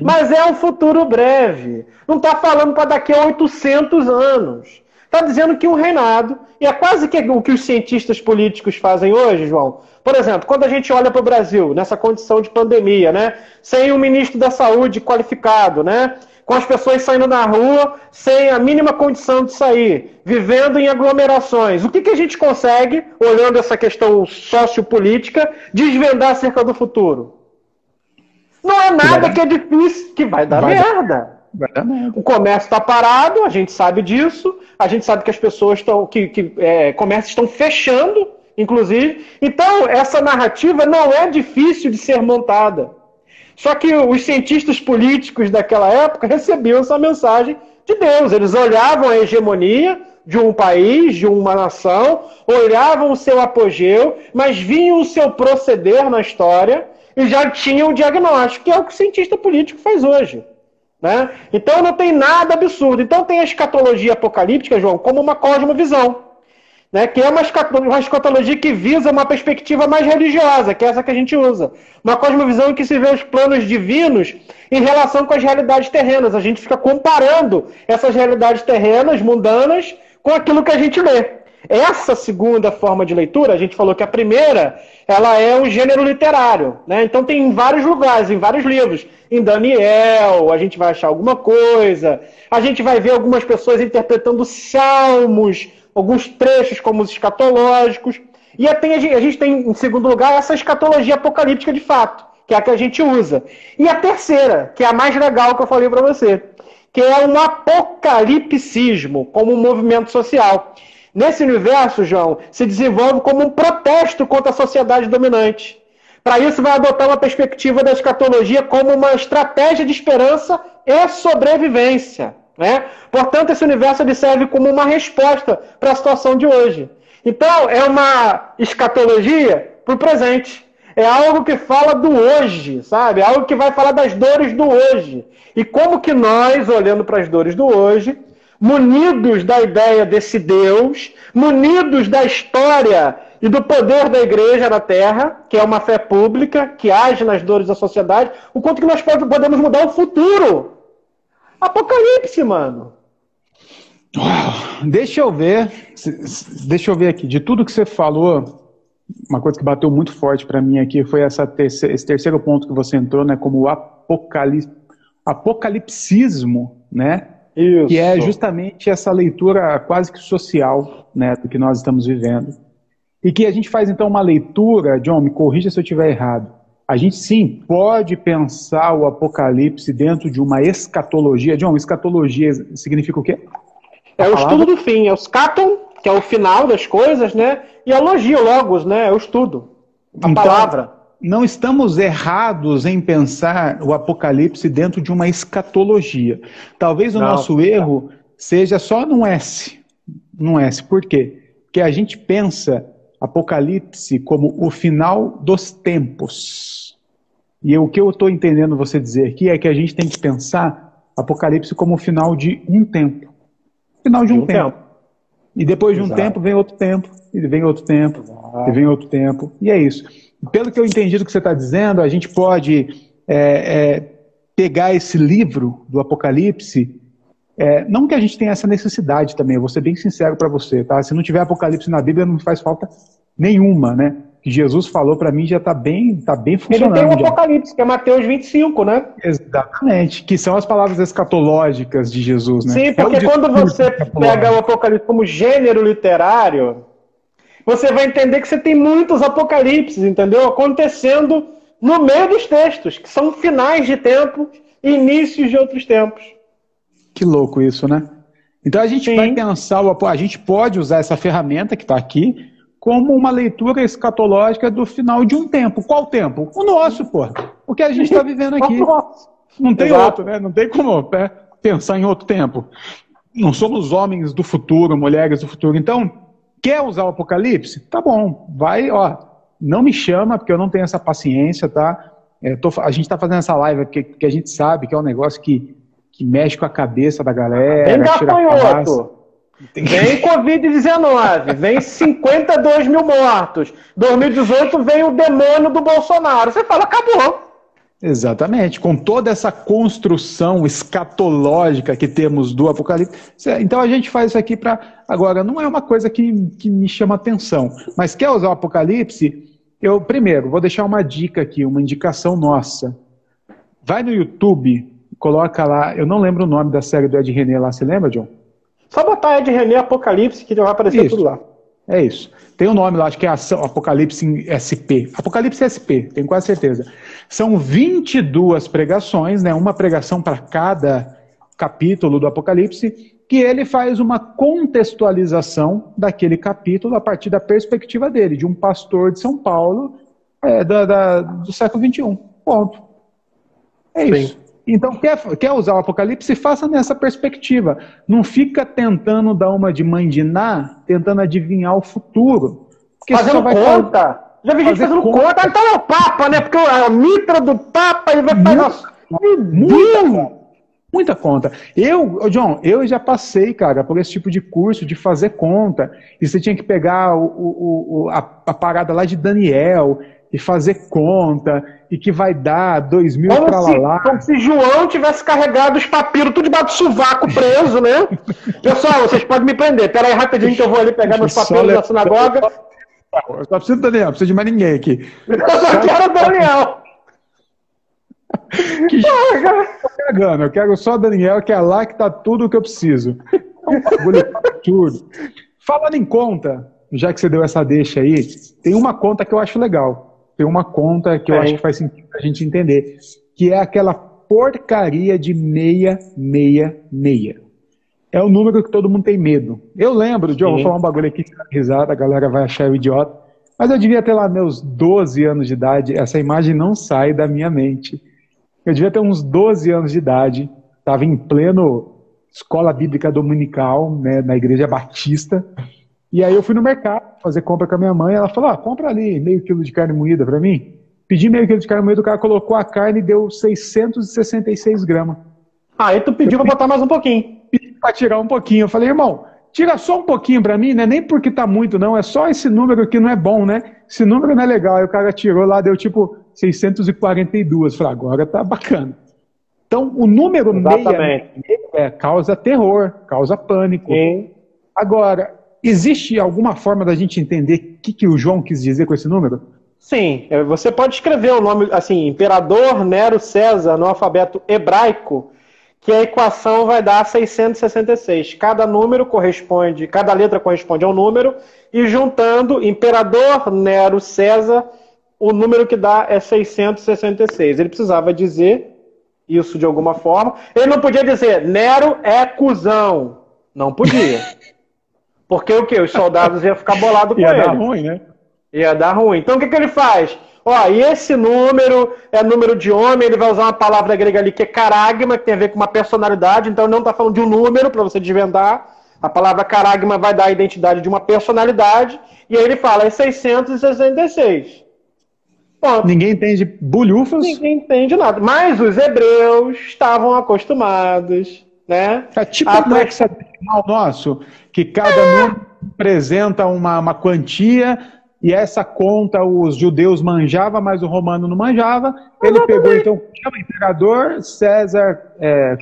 Mas é um futuro breve. Não está falando para daqui a 800 anos. Está dizendo que um reinado, e é quase que o que os cientistas políticos fazem hoje, João. Por exemplo, quando a gente olha para o Brasil, nessa condição de pandemia, né? sem um ministro da saúde qualificado, né? com as pessoas saindo na rua sem a mínima condição de sair, vivendo em aglomerações. O que, que a gente consegue, olhando essa questão sociopolítica, desvendar acerca do futuro? Não é nada que, é difícil, que vai dar vai merda. Dar, vai dar merda. O comércio está parado, a gente sabe disso. A gente sabe que as pessoas estão. que, que é, comércios estão fechando, inclusive. Então, essa narrativa não é difícil de ser montada. Só que os cientistas políticos daquela época recebiam essa mensagem de Deus. Eles olhavam a hegemonia de um país, de uma nação, olhavam o seu apogeu, mas vinham o seu proceder na história e já tinha um diagnóstico, que é o que o cientista político faz hoje. Né? Então não tem nada absurdo. Então tem a escatologia apocalíptica, João, como uma cosmovisão. Né, que é uma escatologia que visa uma perspectiva mais religiosa, que é essa que a gente usa. Uma cosmovisão em que se vê os planos divinos em relação com as realidades terrenas. A gente fica comparando essas realidades terrenas, mundanas, com aquilo que a gente lê. Essa segunda forma de leitura, a gente falou que a primeira, ela é um gênero literário, né? Então tem em vários lugares, em vários livros. Em Daniel, a gente vai achar alguma coisa. A gente vai ver algumas pessoas interpretando salmos, alguns trechos como os escatológicos. E a gente tem, em segundo lugar, essa escatologia apocalíptica de fato, que é a que a gente usa. E a terceira, que é a mais legal que eu falei para você, que é um apocalipsismo, como um movimento social. Nesse universo, João, se desenvolve como um protesto contra a sociedade dominante. Para isso, vai adotar uma perspectiva da escatologia como uma estratégia de esperança e sobrevivência. Né? Portanto, esse universo ele serve como uma resposta para a situação de hoje. Então, é uma escatologia para o presente. É algo que fala do hoje, sabe? É algo que vai falar das dores do hoje. E como que nós, olhando para as dores do hoje, munidos da ideia desse Deus, munidos da história e do poder da igreja na terra, que é uma fé pública, que age nas dores da sociedade, o quanto que nós podemos mudar o futuro. Apocalipse, mano. Deixa eu ver, deixa eu ver aqui, de tudo que você falou, uma coisa que bateu muito forte para mim aqui foi essa terceira, esse terceiro ponto que você entrou, né, como o apocalipse, apocalipsismo, né, Isso. que é justamente essa leitura quase que social, né, do que nós estamos vivendo. E que a gente faz então uma leitura, John, me corrija se eu estiver errado. A gente sim pode pensar o Apocalipse dentro de uma escatologia. John, escatologia significa o quê? É o estudo do fim, é o scaton, que é o final das coisas, né? E a logia, logos, né? É o estudo. A então, palavra. Não estamos errados em pensar o Apocalipse dentro de uma escatologia. Talvez o não, nosso erro seja só num S. Num S. Por quê? Porque a gente pensa Apocalipse como o final dos tempos. E o que eu estou entendendo você dizer aqui é que a gente tem que pensar Apocalipse como o final de um tempo. Final de um, um tempo. tempo. E depois de um Exato. tempo vem outro tempo, e vem outro tempo, Exato. e vem outro tempo. E é isso. Pelo que eu entendi do que você está dizendo, a gente pode é, é, pegar esse livro do Apocalipse. É, não que a gente tenha essa necessidade também, eu vou ser bem sincero para você, tá? Se não tiver Apocalipse na Bíblia, não faz falta nenhuma, né? que Jesus falou para mim já está bem, tá bem funcionando. Ele tem o Apocalipse, que é Mateus 25, né? Exatamente, que são as palavras escatológicas de Jesus, né? Sim, é porque quando você pega o Apocalipse como gênero literário, você vai entender que você tem muitos apocalipses, entendeu? Acontecendo no meio dos textos, que são finais de tempo e inícios de outros tempos. Que louco isso, né? Então a gente Sim. vai pensar, a gente pode usar essa ferramenta que está aqui, como uma leitura escatológica do final de um tempo. Qual tempo? O nosso, pô. O que a gente está vivendo aqui. [LAUGHS] Não tem Exato. outro, né? Não tem como é, pensar em outro tempo. Não somos homens do futuro, mulheres do futuro. Então, quer usar o Apocalipse? Tá bom, vai, ó. Não me chama, porque eu não tenho essa paciência, tá? É, tô, a gente está fazendo essa live porque, porque, a gente sabe que é um negócio que, que mexe com a cabeça da galera. Vem gafanhoto! Vem Covid-19, vem 52 mil mortos. 2018 vem o demônio do Bolsonaro. Você fala, acabou. Exatamente, com toda essa construção escatológica que temos do Apocalipse. Então a gente faz isso aqui para. Agora, não é uma coisa que, que me chama atenção, mas quer usar o Apocalipse? Eu, primeiro, vou deixar uma dica aqui, uma indicação nossa. Vai no YouTube, coloca lá, eu não lembro o nome da série do Ed René lá, você lembra, John? Só botar Ed René Apocalipse que vai aparecer isso. tudo lá. É isso. Tem um nome lá, acho que é Ação, Apocalipse SP. Apocalipse SP, tenho quase certeza. São 22 pregações, né, uma pregação para cada capítulo do Apocalipse, que ele faz uma contextualização daquele capítulo a partir da perspectiva dele, de um pastor de São Paulo é, da, da, do século XXI. Ponto. É Sim. isso. Então, quer, quer usar o Apocalipse? Faça nessa perspectiva. Não fica tentando dar uma de mãe de Ná, tentando adivinhar o futuro. Fazendo conta. Fazer, Já vi gente fazendo conta. conta. Então é o Papa, né? Porque a mitra do Papa ele vai fazer. Muita, muita conta. Eu, John, eu já passei, cara, por esse tipo de curso de fazer conta. E você tinha que pegar o, o, o a, a parada lá de Daniel e fazer conta e que vai dar dois mil para lá. Como se João tivesse carregado os papiros tudo debaixo do sovaco preso, né? [LAUGHS] Pessoal, vocês podem me prender. Pera aí rapidinho que eu vou ali pegar meus papiros da sinagoga. Eu só preciso do Daniel, não preciso de mais ninguém aqui. [LAUGHS] Eu só quero o Daniel. Que cagando, eu quero só o Daniel, que é lá que tá tudo o que eu preciso. É absurdo. Falando em conta, já que você deu essa deixa aí, tem uma conta que eu acho legal tem uma conta que eu acho que faz sentido a gente entender, que é aquela porcaria de 666. É o número que todo mundo tem medo. Eu lembro, de eu vou falar um bagulho aqui, risada, a galera vai achar eu idiota. Mas eu devia ter lá meus 12 anos de idade, essa imagem não sai da minha mente. Eu devia ter uns 12 anos de idade, estava em pleno escola bíblica dominical, né, na igreja batista. E aí eu fui no mercado fazer compra com a minha mãe. Ela falou: ah, compra ali meio quilo de carne moída para mim. Pedi meio quilo de carne moída, o cara colocou a carne e deu 666 gramas. Aí tu pediu para botar mais um pouquinho para tirar um pouquinho. Eu falei, irmão, tira só um pouquinho para mim, não é nem porque tá muito, não, é só esse número que não é bom, né? Esse número não é legal. Aí o cara tirou lá, deu tipo 642. Eu falei, agora tá bacana. Então, o número meia é, causa terror, causa pânico. Sim. Agora, existe alguma forma da gente entender o que, que o João quis dizer com esse número? Sim, é, você pode escrever o nome assim, Imperador Nero César no alfabeto hebraico que a equação vai dar 666. Cada número corresponde, cada letra corresponde a um número, e juntando Imperador Nero César, o número que dá é 666. Ele precisava dizer isso de alguma forma. Ele não podia dizer Nero é cuzão. Não podia. [LAUGHS] Porque o que? Os soldados iam ficar bolados com Ia ele. Ia dar ruim, né? Ia dar ruim. Então o que, que ele faz? Ó, e esse número é número de homem, ele vai usar uma palavra grega ali que é caragma, que tem a ver com uma personalidade, então ele não está falando de um número para você desvendar. A palavra caragma vai dar a identidade de uma personalidade, e aí ele fala é 666. Ponto. Ninguém entende bulhufas. Ninguém entende nada. Mas os hebreus estavam acostumados, né? É tipo um hexadecimal nosso, que cada é. número representa uma, uma quantia e essa conta os judeus manjavam, mas o romano não manjava. Ele pegou, então, chama imperador César. É,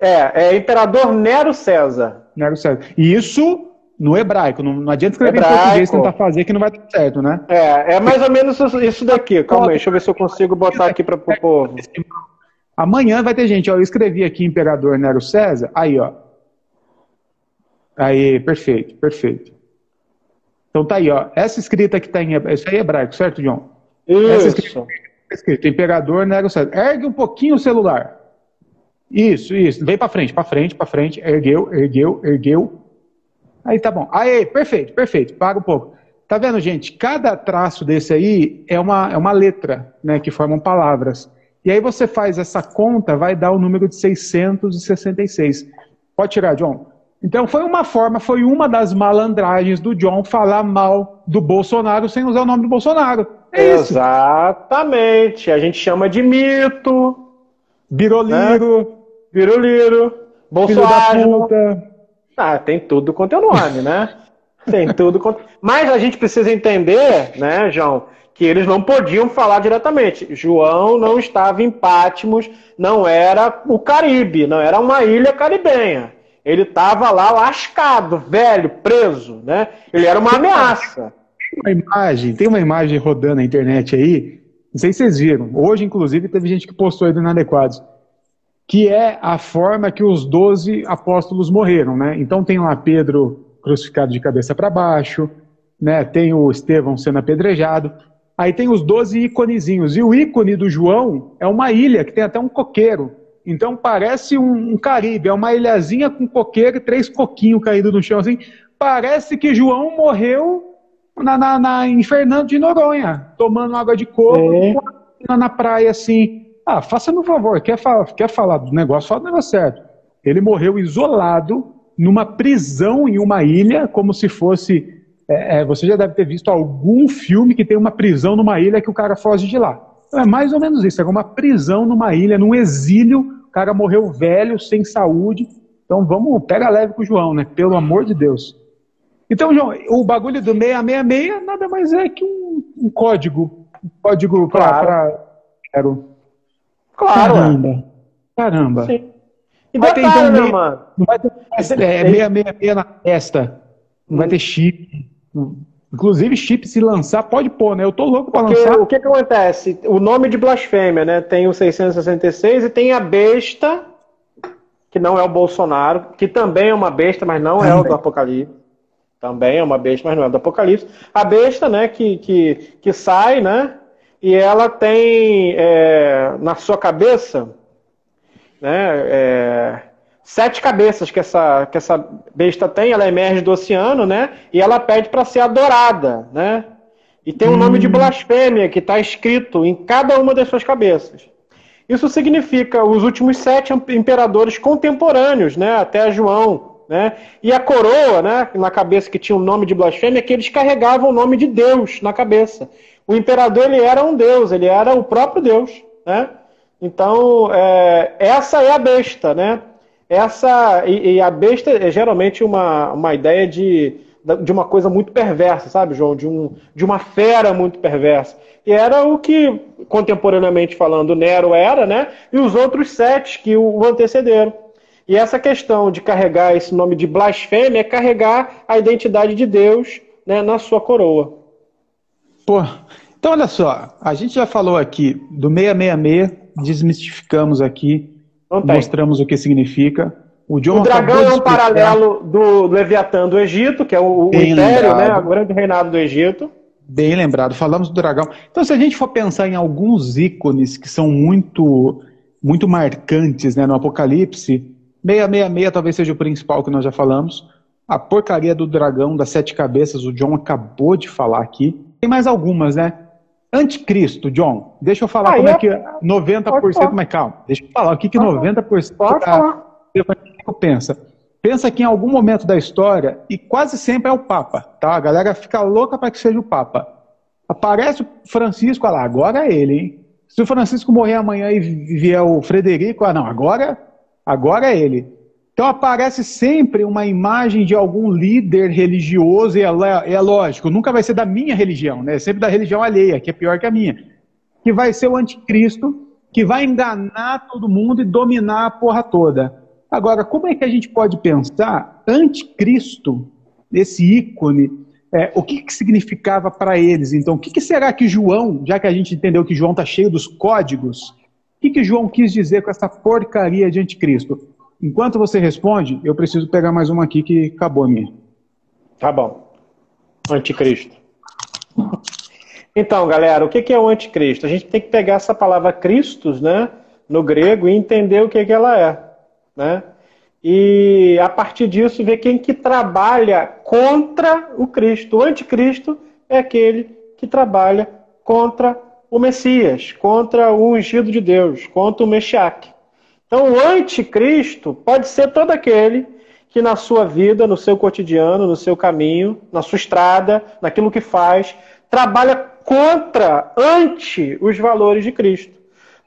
é, é imperador Nero César. Nero César. E isso no hebraico. Não, não adianta escrever hebraico. em português tentar fazer que não vai dar certo, né? É, é mais ou menos isso daqui. Calma aí, deixa eu ver se eu consigo botar aqui para o povo. Amanhã vai ter gente, ó, eu escrevi aqui Imperador Nero César, aí, ó. Aí, perfeito, perfeito. Então tá aí, ó. Essa escrita que está em hebraico, isso aí é hebraico, certo, John? Isso. Essa escrita, escrita imperador Nero César. Ergue um pouquinho o celular. Isso, isso. Vem para frente, para frente, para frente. Ergueu, ergueu, ergueu. Aí tá bom. Aí, perfeito, perfeito. Paga um pouco. Tá vendo, gente? Cada traço desse aí é uma, é uma letra, né, que formam palavras. E aí você faz essa conta, vai dar o número de 666. Pode tirar, John. Então foi uma forma, foi uma das malandragens do John falar mal do Bolsonaro sem usar o nome do Bolsonaro. É Exatamente. Isso. A gente chama de mito. Biroliro. Né? Biroliro. Bolsonaro. Ah, tem tudo quanto é nome, né? [LAUGHS] tem tudo quanto. Mas a gente precisa entender, né, João, que eles não podiam falar diretamente. João não estava em Pátimos, não era o Caribe, não era uma ilha caribenha. Ele estava lá lascado, velho, preso, né? Ele era uma ameaça. Tem uma imagem, tem uma imagem rodando na internet aí, não sei se vocês viram. Hoje, inclusive, teve gente que postou aí do Inadequados, que é a forma que os doze apóstolos morreram, né? Então tem lá Pedro crucificado de cabeça para baixo, né? Tem o Estevão sendo apedrejado. Aí tem os doze íconezinhos. E o ícone do João é uma ilha que tem até um coqueiro. Então parece um, um Caribe, é uma ilhazinha com coqueiro e três coquinhos caídos no chão assim. Parece que João morreu na, na, na, em Fernando de Noronha, tomando água de coco é. na praia assim. Ah, faça-me um favor, quer, falar, quer falar do negócio, fala do negócio certo. Ele morreu isolado numa prisão em uma ilha, como se fosse. É, é, você já deve ter visto algum filme que tem uma prisão numa ilha que o cara foge de lá. É mais ou menos isso, é uma prisão numa ilha, num exílio cara morreu velho, sem saúde. Então vamos, pega leve com o João, né? Pelo amor de Deus. Então, João, o bagulho do 666 nada mais é que um, um código. Um código claro. para. Quero. Claro. Caramba. Caramba. Sim. E vai detalhe, ter, então, né, mano? Não vai ter é, 666 na testa. Não vai ter chip. Inclusive, chip se lançar, pode pôr, né? Eu tô louco para lançar. O que, que acontece? O nome de blasfêmia, né? Tem o 666 e tem a besta, que não é o Bolsonaro, que também é uma besta, mas não também. é o do Apocalipse. Também é uma besta, mas não é do Apocalipse. A besta, né, que, que, que sai, né? E ela tem é, na sua cabeça né? É, sete cabeças que essa, que essa besta tem, ela emerge do oceano, né? E ela pede para ser adorada, né? E tem um hum. nome de blasfêmia que está escrito em cada uma das suas cabeças. Isso significa os últimos sete imperadores contemporâneos, né? Até João, né? E a coroa, né? Na cabeça que tinha o um nome de blasfêmia, que eles carregavam o nome de Deus na cabeça. O imperador ele era um Deus, ele era o próprio Deus, né? Então é, essa é a besta, né? Essa e, e, a besta é geralmente uma, uma ideia de, de uma coisa muito perversa, sabe, João? De, um, de uma fera muito perversa. E era o que, contemporaneamente falando, Nero era, né? E os outros sete que o antecederam. E essa questão de carregar esse nome de blasfêmia é carregar a identidade de Deus né, na sua coroa. Pô, então olha só, a gente já falou aqui do 666, desmistificamos aqui mostramos o que significa. O, John o dragão é um paralelo do Leviatã do Egito, que é o, o império, né, o grande reinado do Egito. Bem lembrado, falamos do dragão. Então, se a gente for pensar em alguns ícones que são muito, muito marcantes né, no Apocalipse, 666 talvez seja o principal que nós já falamos. A porcaria do dragão das sete cabeças, o John acabou de falar aqui. Tem mais algumas, né? Anticristo, John, deixa eu falar ah, como é, é que 90%, mas calma, deixa eu falar o que, que 90% da evangélico pensa. Pensa que em algum momento da história, e quase sempre é o Papa, tá? A galera fica louca para que seja o Papa. Aparece o Francisco, olha lá, agora é ele, hein? Se o Francisco morrer amanhã e vier o Frederico, ah não, agora, agora é ele. Então aparece sempre uma imagem de algum líder religioso, e é, é, lógico, nunca vai ser da minha religião, né? É sempre da religião alheia, que é pior que a minha. Que vai ser o anticristo, que vai enganar todo mundo e dominar a porra toda. Agora, como é que a gente pode pensar anticristo, esse ícone, é, o que, que significava para eles? Então, o que, que, será que João, já que a gente entendeu que João está cheio dos códigos, o que, que João quis dizer com essa porcaria de anticristo? Enquanto você responde, eu preciso pegar mais uma aqui que acabou a minha. Tá bom. Anticristo. Então, galera, o que é o anticristo? A gente tem que pegar essa palavra Christus, né, no grego, e entender o que, que ela é, né? E a partir disso ver quem que trabalha contra o Cristo. O anticristo é aquele que trabalha contra o Messias, contra o ungido de Deus, contra o Meshiach. Então, o anticristo pode ser todo aquele que na sua vida, no seu cotidiano, no seu caminho, na sua estrada, naquilo que faz, trabalha contra, ante os valores de Cristo.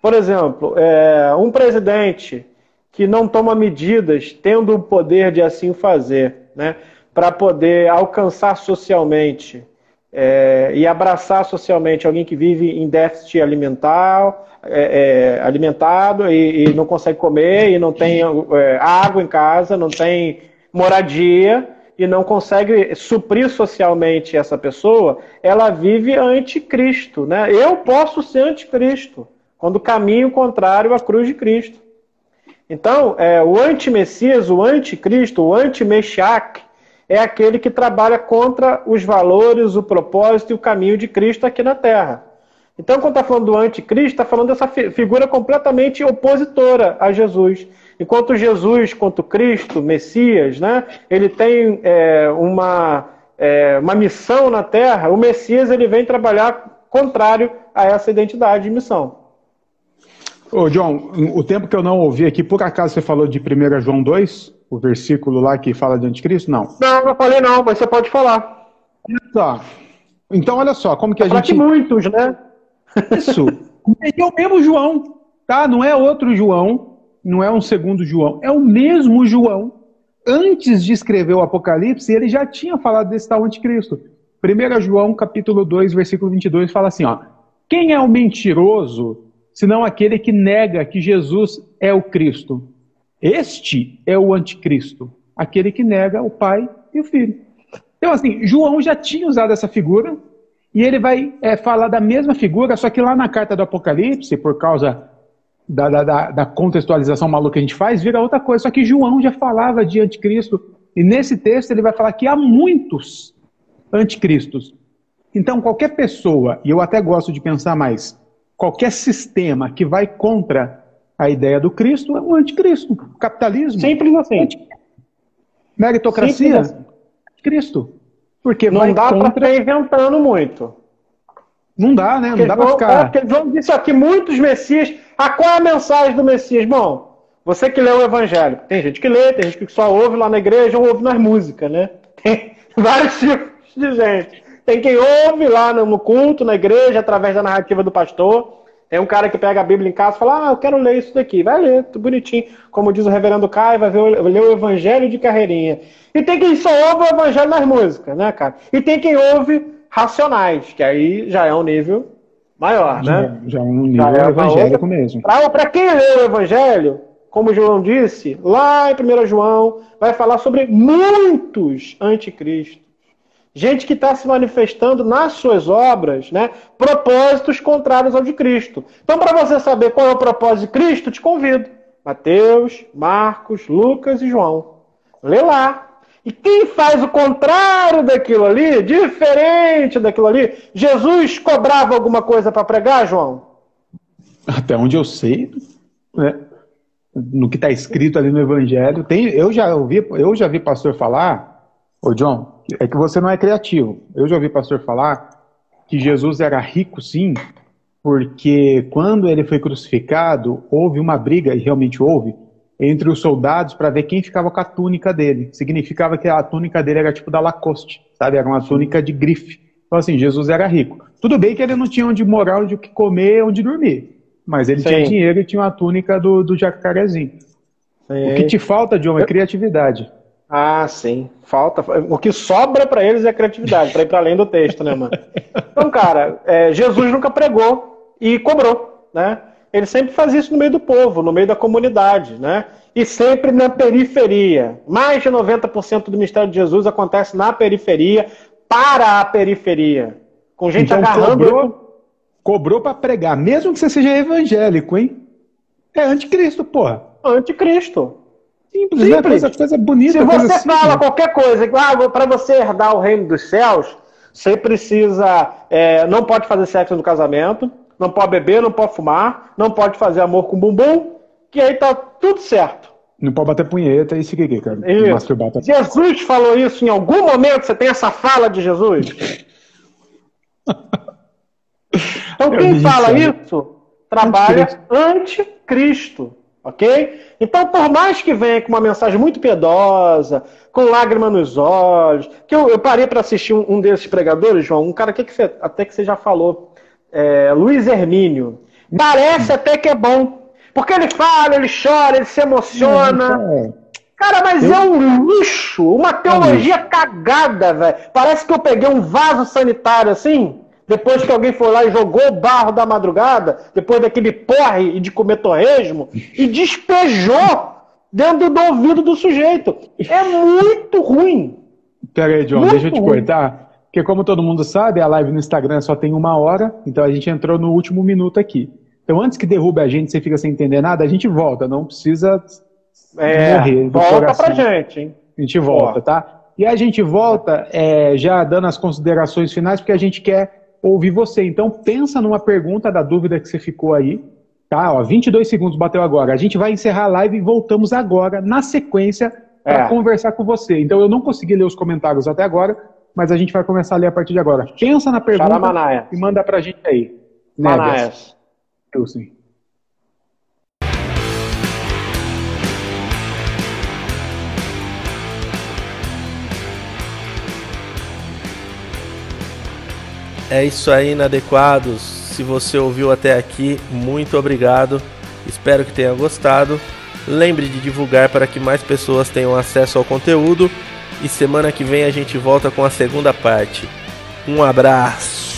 Por exemplo, é, um presidente que não toma medidas, tendo o poder de assim fazer, né, para poder alcançar socialmente é, e abraçar socialmente alguém que vive em déficit alimentar, é, é, alimentado e, e, não consegue comer e não tem é, água em casa, não tem moradia e não consegue suprir socialmente essa pessoa, ela vive anticristo. Né? Eu posso ser anticristo quando caminho contrário à cruz de Cristo. Então, é, o anti-Messias, o anticristo, o anti-Meshach, é aquele que trabalha contra os valores, o propósito e o caminho de Cristo aqui na Terra. Então, quando está falando do anticristo, está falando dessa figura completamente opositora a Jesus. Enquanto Jesus, quanto Cristo, Messias, né, ele tem é, uma, é, uma missão na Terra, o Messias ele vem trabalhar contrário a essa identidade e missão. Ô, John, o tempo que eu não ouvi aqui, por acaso você falou de 1 João 2? O versículo lá que fala de anticristo? Não. Não, não falei não, mas você pode falar. Tá. Então, olha só, como que a gente... muitos, né? Isso. é o mesmo João, tá? Não é outro João, não é um segundo João, é o mesmo João. Antes de escrever o Apocalipse, ele já tinha falado desse tal anticristo. 1 João, capítulo 2, versículo 22, fala assim, ó. Quem é o mentiroso, senão aquele que nega que Jesus é o Cristo? Este é o anticristo, aquele que nega o Pai e o Filho. Então, assim, João já tinha usado essa figura, e ele vai é, falar da mesma figura, só que lá na carta do Apocalipse, por causa da, da, da, contextualização maluca que a gente faz, vira outra coisa. Só que João já falava de anticristo, e nesse texto ele vai falar que há muitos anticristos. Então, qualquer pessoa, e eu até gosto de pensar mais, qualquer sistema que vai contra a ideia do Cristo é o anticristo. Capitalismo. Simples assim. Meritocracia. Simples assim. Cristo. Porque não dá contra... para ficar inventando muito. Não dá, né? Não dá para ficar. É, porque eles vão dizer aqui, muitos Messias. A qual é a mensagem do Messias? Bom, você que lê o Evangelho. Tem gente que lê, tem gente que só ouve lá na igreja ou ouve nas músicas, né? [LAUGHS] Tem vários tipos de gente. Tem quem ouve lá no culto, na igreja, através da narrativa do pastor. Tem um cara que pega a Bíblia em casa e fala: Ah, eu quero ler isso daqui. Vai ler, tudo bonitinho. Como diz o reverendo Caio, vai, ver, ler o Evangelho de carreirinha. E tem quem só ouve o Evangelho nas músicas, né, cara? E tem quem ouve racionais, que aí já é um nível maior, já, né? Já é um nível é evangélico outra... mesmo. Para quem lê o Evangelho, como João disse, lá em 1 João, vai falar sobre muitos anticristos. Gente que está se manifestando nas suas obras, né? Propósitos contrários ao de Cristo. Então, para você saber qual é o propósito de Cristo, te convido. Mateus, Marcos, Lucas e João. Lê lá. E quem faz o contrário daquilo ali, diferente daquilo ali, Jesus cobrava alguma coisa para pregar, João? Até onde eu sei, né? no que está escrito ali no Evangelho, tem, eu já ouvi, eu já vi pastor falar, ô John, é que você não é criativo. Eu já ouvi pastor falar que Jesus era rico, sim, porque quando ele foi crucificado, houve uma briga, e realmente houve, entre os soldados para ver quem ficava com a túnica dele. Significava que a túnica dele era tipo da Lacoste, sabe? Era uma túnica de grife. Então, assim, Jesus era rico. Tudo bem que ele não tinha onde morar, onde comer, onde dormir. Mas ele Sim. tinha dinheiro e tinha uma túnica do, do jacarezinho. O que te falta, John, é criatividade. Ah, sim. Falta. O que sobra para eles é criatividade, para ir para além do texto, né, mano? Então, cara, é, Jesus nunca pregou e cobrou, né? Ele sempre faz isso no meio do povo, no meio da comunidade, né? E sempre na periferia. Mais de 90% do ministério de Jesus acontece na periferia, para a periferia. Com gente então, agarrando. Cobrou, cobrou para pregar, mesmo que você seja evangélico, hein? É anticristo, porra. Anticristo. Simples, Simples. Né? Coisa, coisa bonita. Se você fala qualquer coisa, ah, para você herdar o reino dos céus, você precisa. É, não pode fazer sexo no casamento, não pode beber, não pode fumar, não pode fazer amor com bumbum, que aí tá tudo certo. Não pode bater punheta e seguir, cara. Isso. Jesus falou isso em algum momento? Você tem essa fala de Jesus? [LAUGHS] então quem fala isso trabalha anticristo. Ok? Então, por mais que venha com uma mensagem muito piedosa, com lágrima nos olhos, que eu, eu parei para assistir um, um, desses pregadores, João, um cara que, que você, até que você já falou, é, Luiz Hermínio. Parece até que é bom. Porque ele fala, ele chora, ele se emociona. Cara, mas eu... é um lixo, uma teologia cagada, velho. Parece que eu peguei um vaso sanitário assim, depois que alguém foi lá e jogou o barro da madrugada, depois daquele porre e de comer torresmo, e despejou dentro do ouvido do sujeito. É muito ruim. Peraí, John, muito deixa eu te ruim. cortar. Porque como todo mundo sabe, a live no Instagram só tem uma hora, então a gente entrou no último minuto aqui. Então antes que derrube a gente, você fica sem entender nada, a gente volta, não precisa é, morrer. Volta pra gente, hein? A gente volta, tá? E a gente volta é, já dando as considerações finais, porque a gente quer ouvir você. Então, pensa numa pergunta da dúvida que você ficou aí. Tá, ó, 22 segundos bateu agora. A gente vai encerrar a live e voltamos agora, na sequência, para é. conversar com você. Então, eu não consegui ler os comentários até agora, mas a gente vai começar a ler a partir de agora. Pensa na pergunta e manda para a gente aí. Manaias. Eu sim. É isso aí, inadequados. Se você ouviu até aqui, muito obrigado. Espero que tenha gostado. Lembre de divulgar para que mais pessoas tenham acesso ao conteúdo. E semana que vem a gente volta com a segunda parte. Um abraço!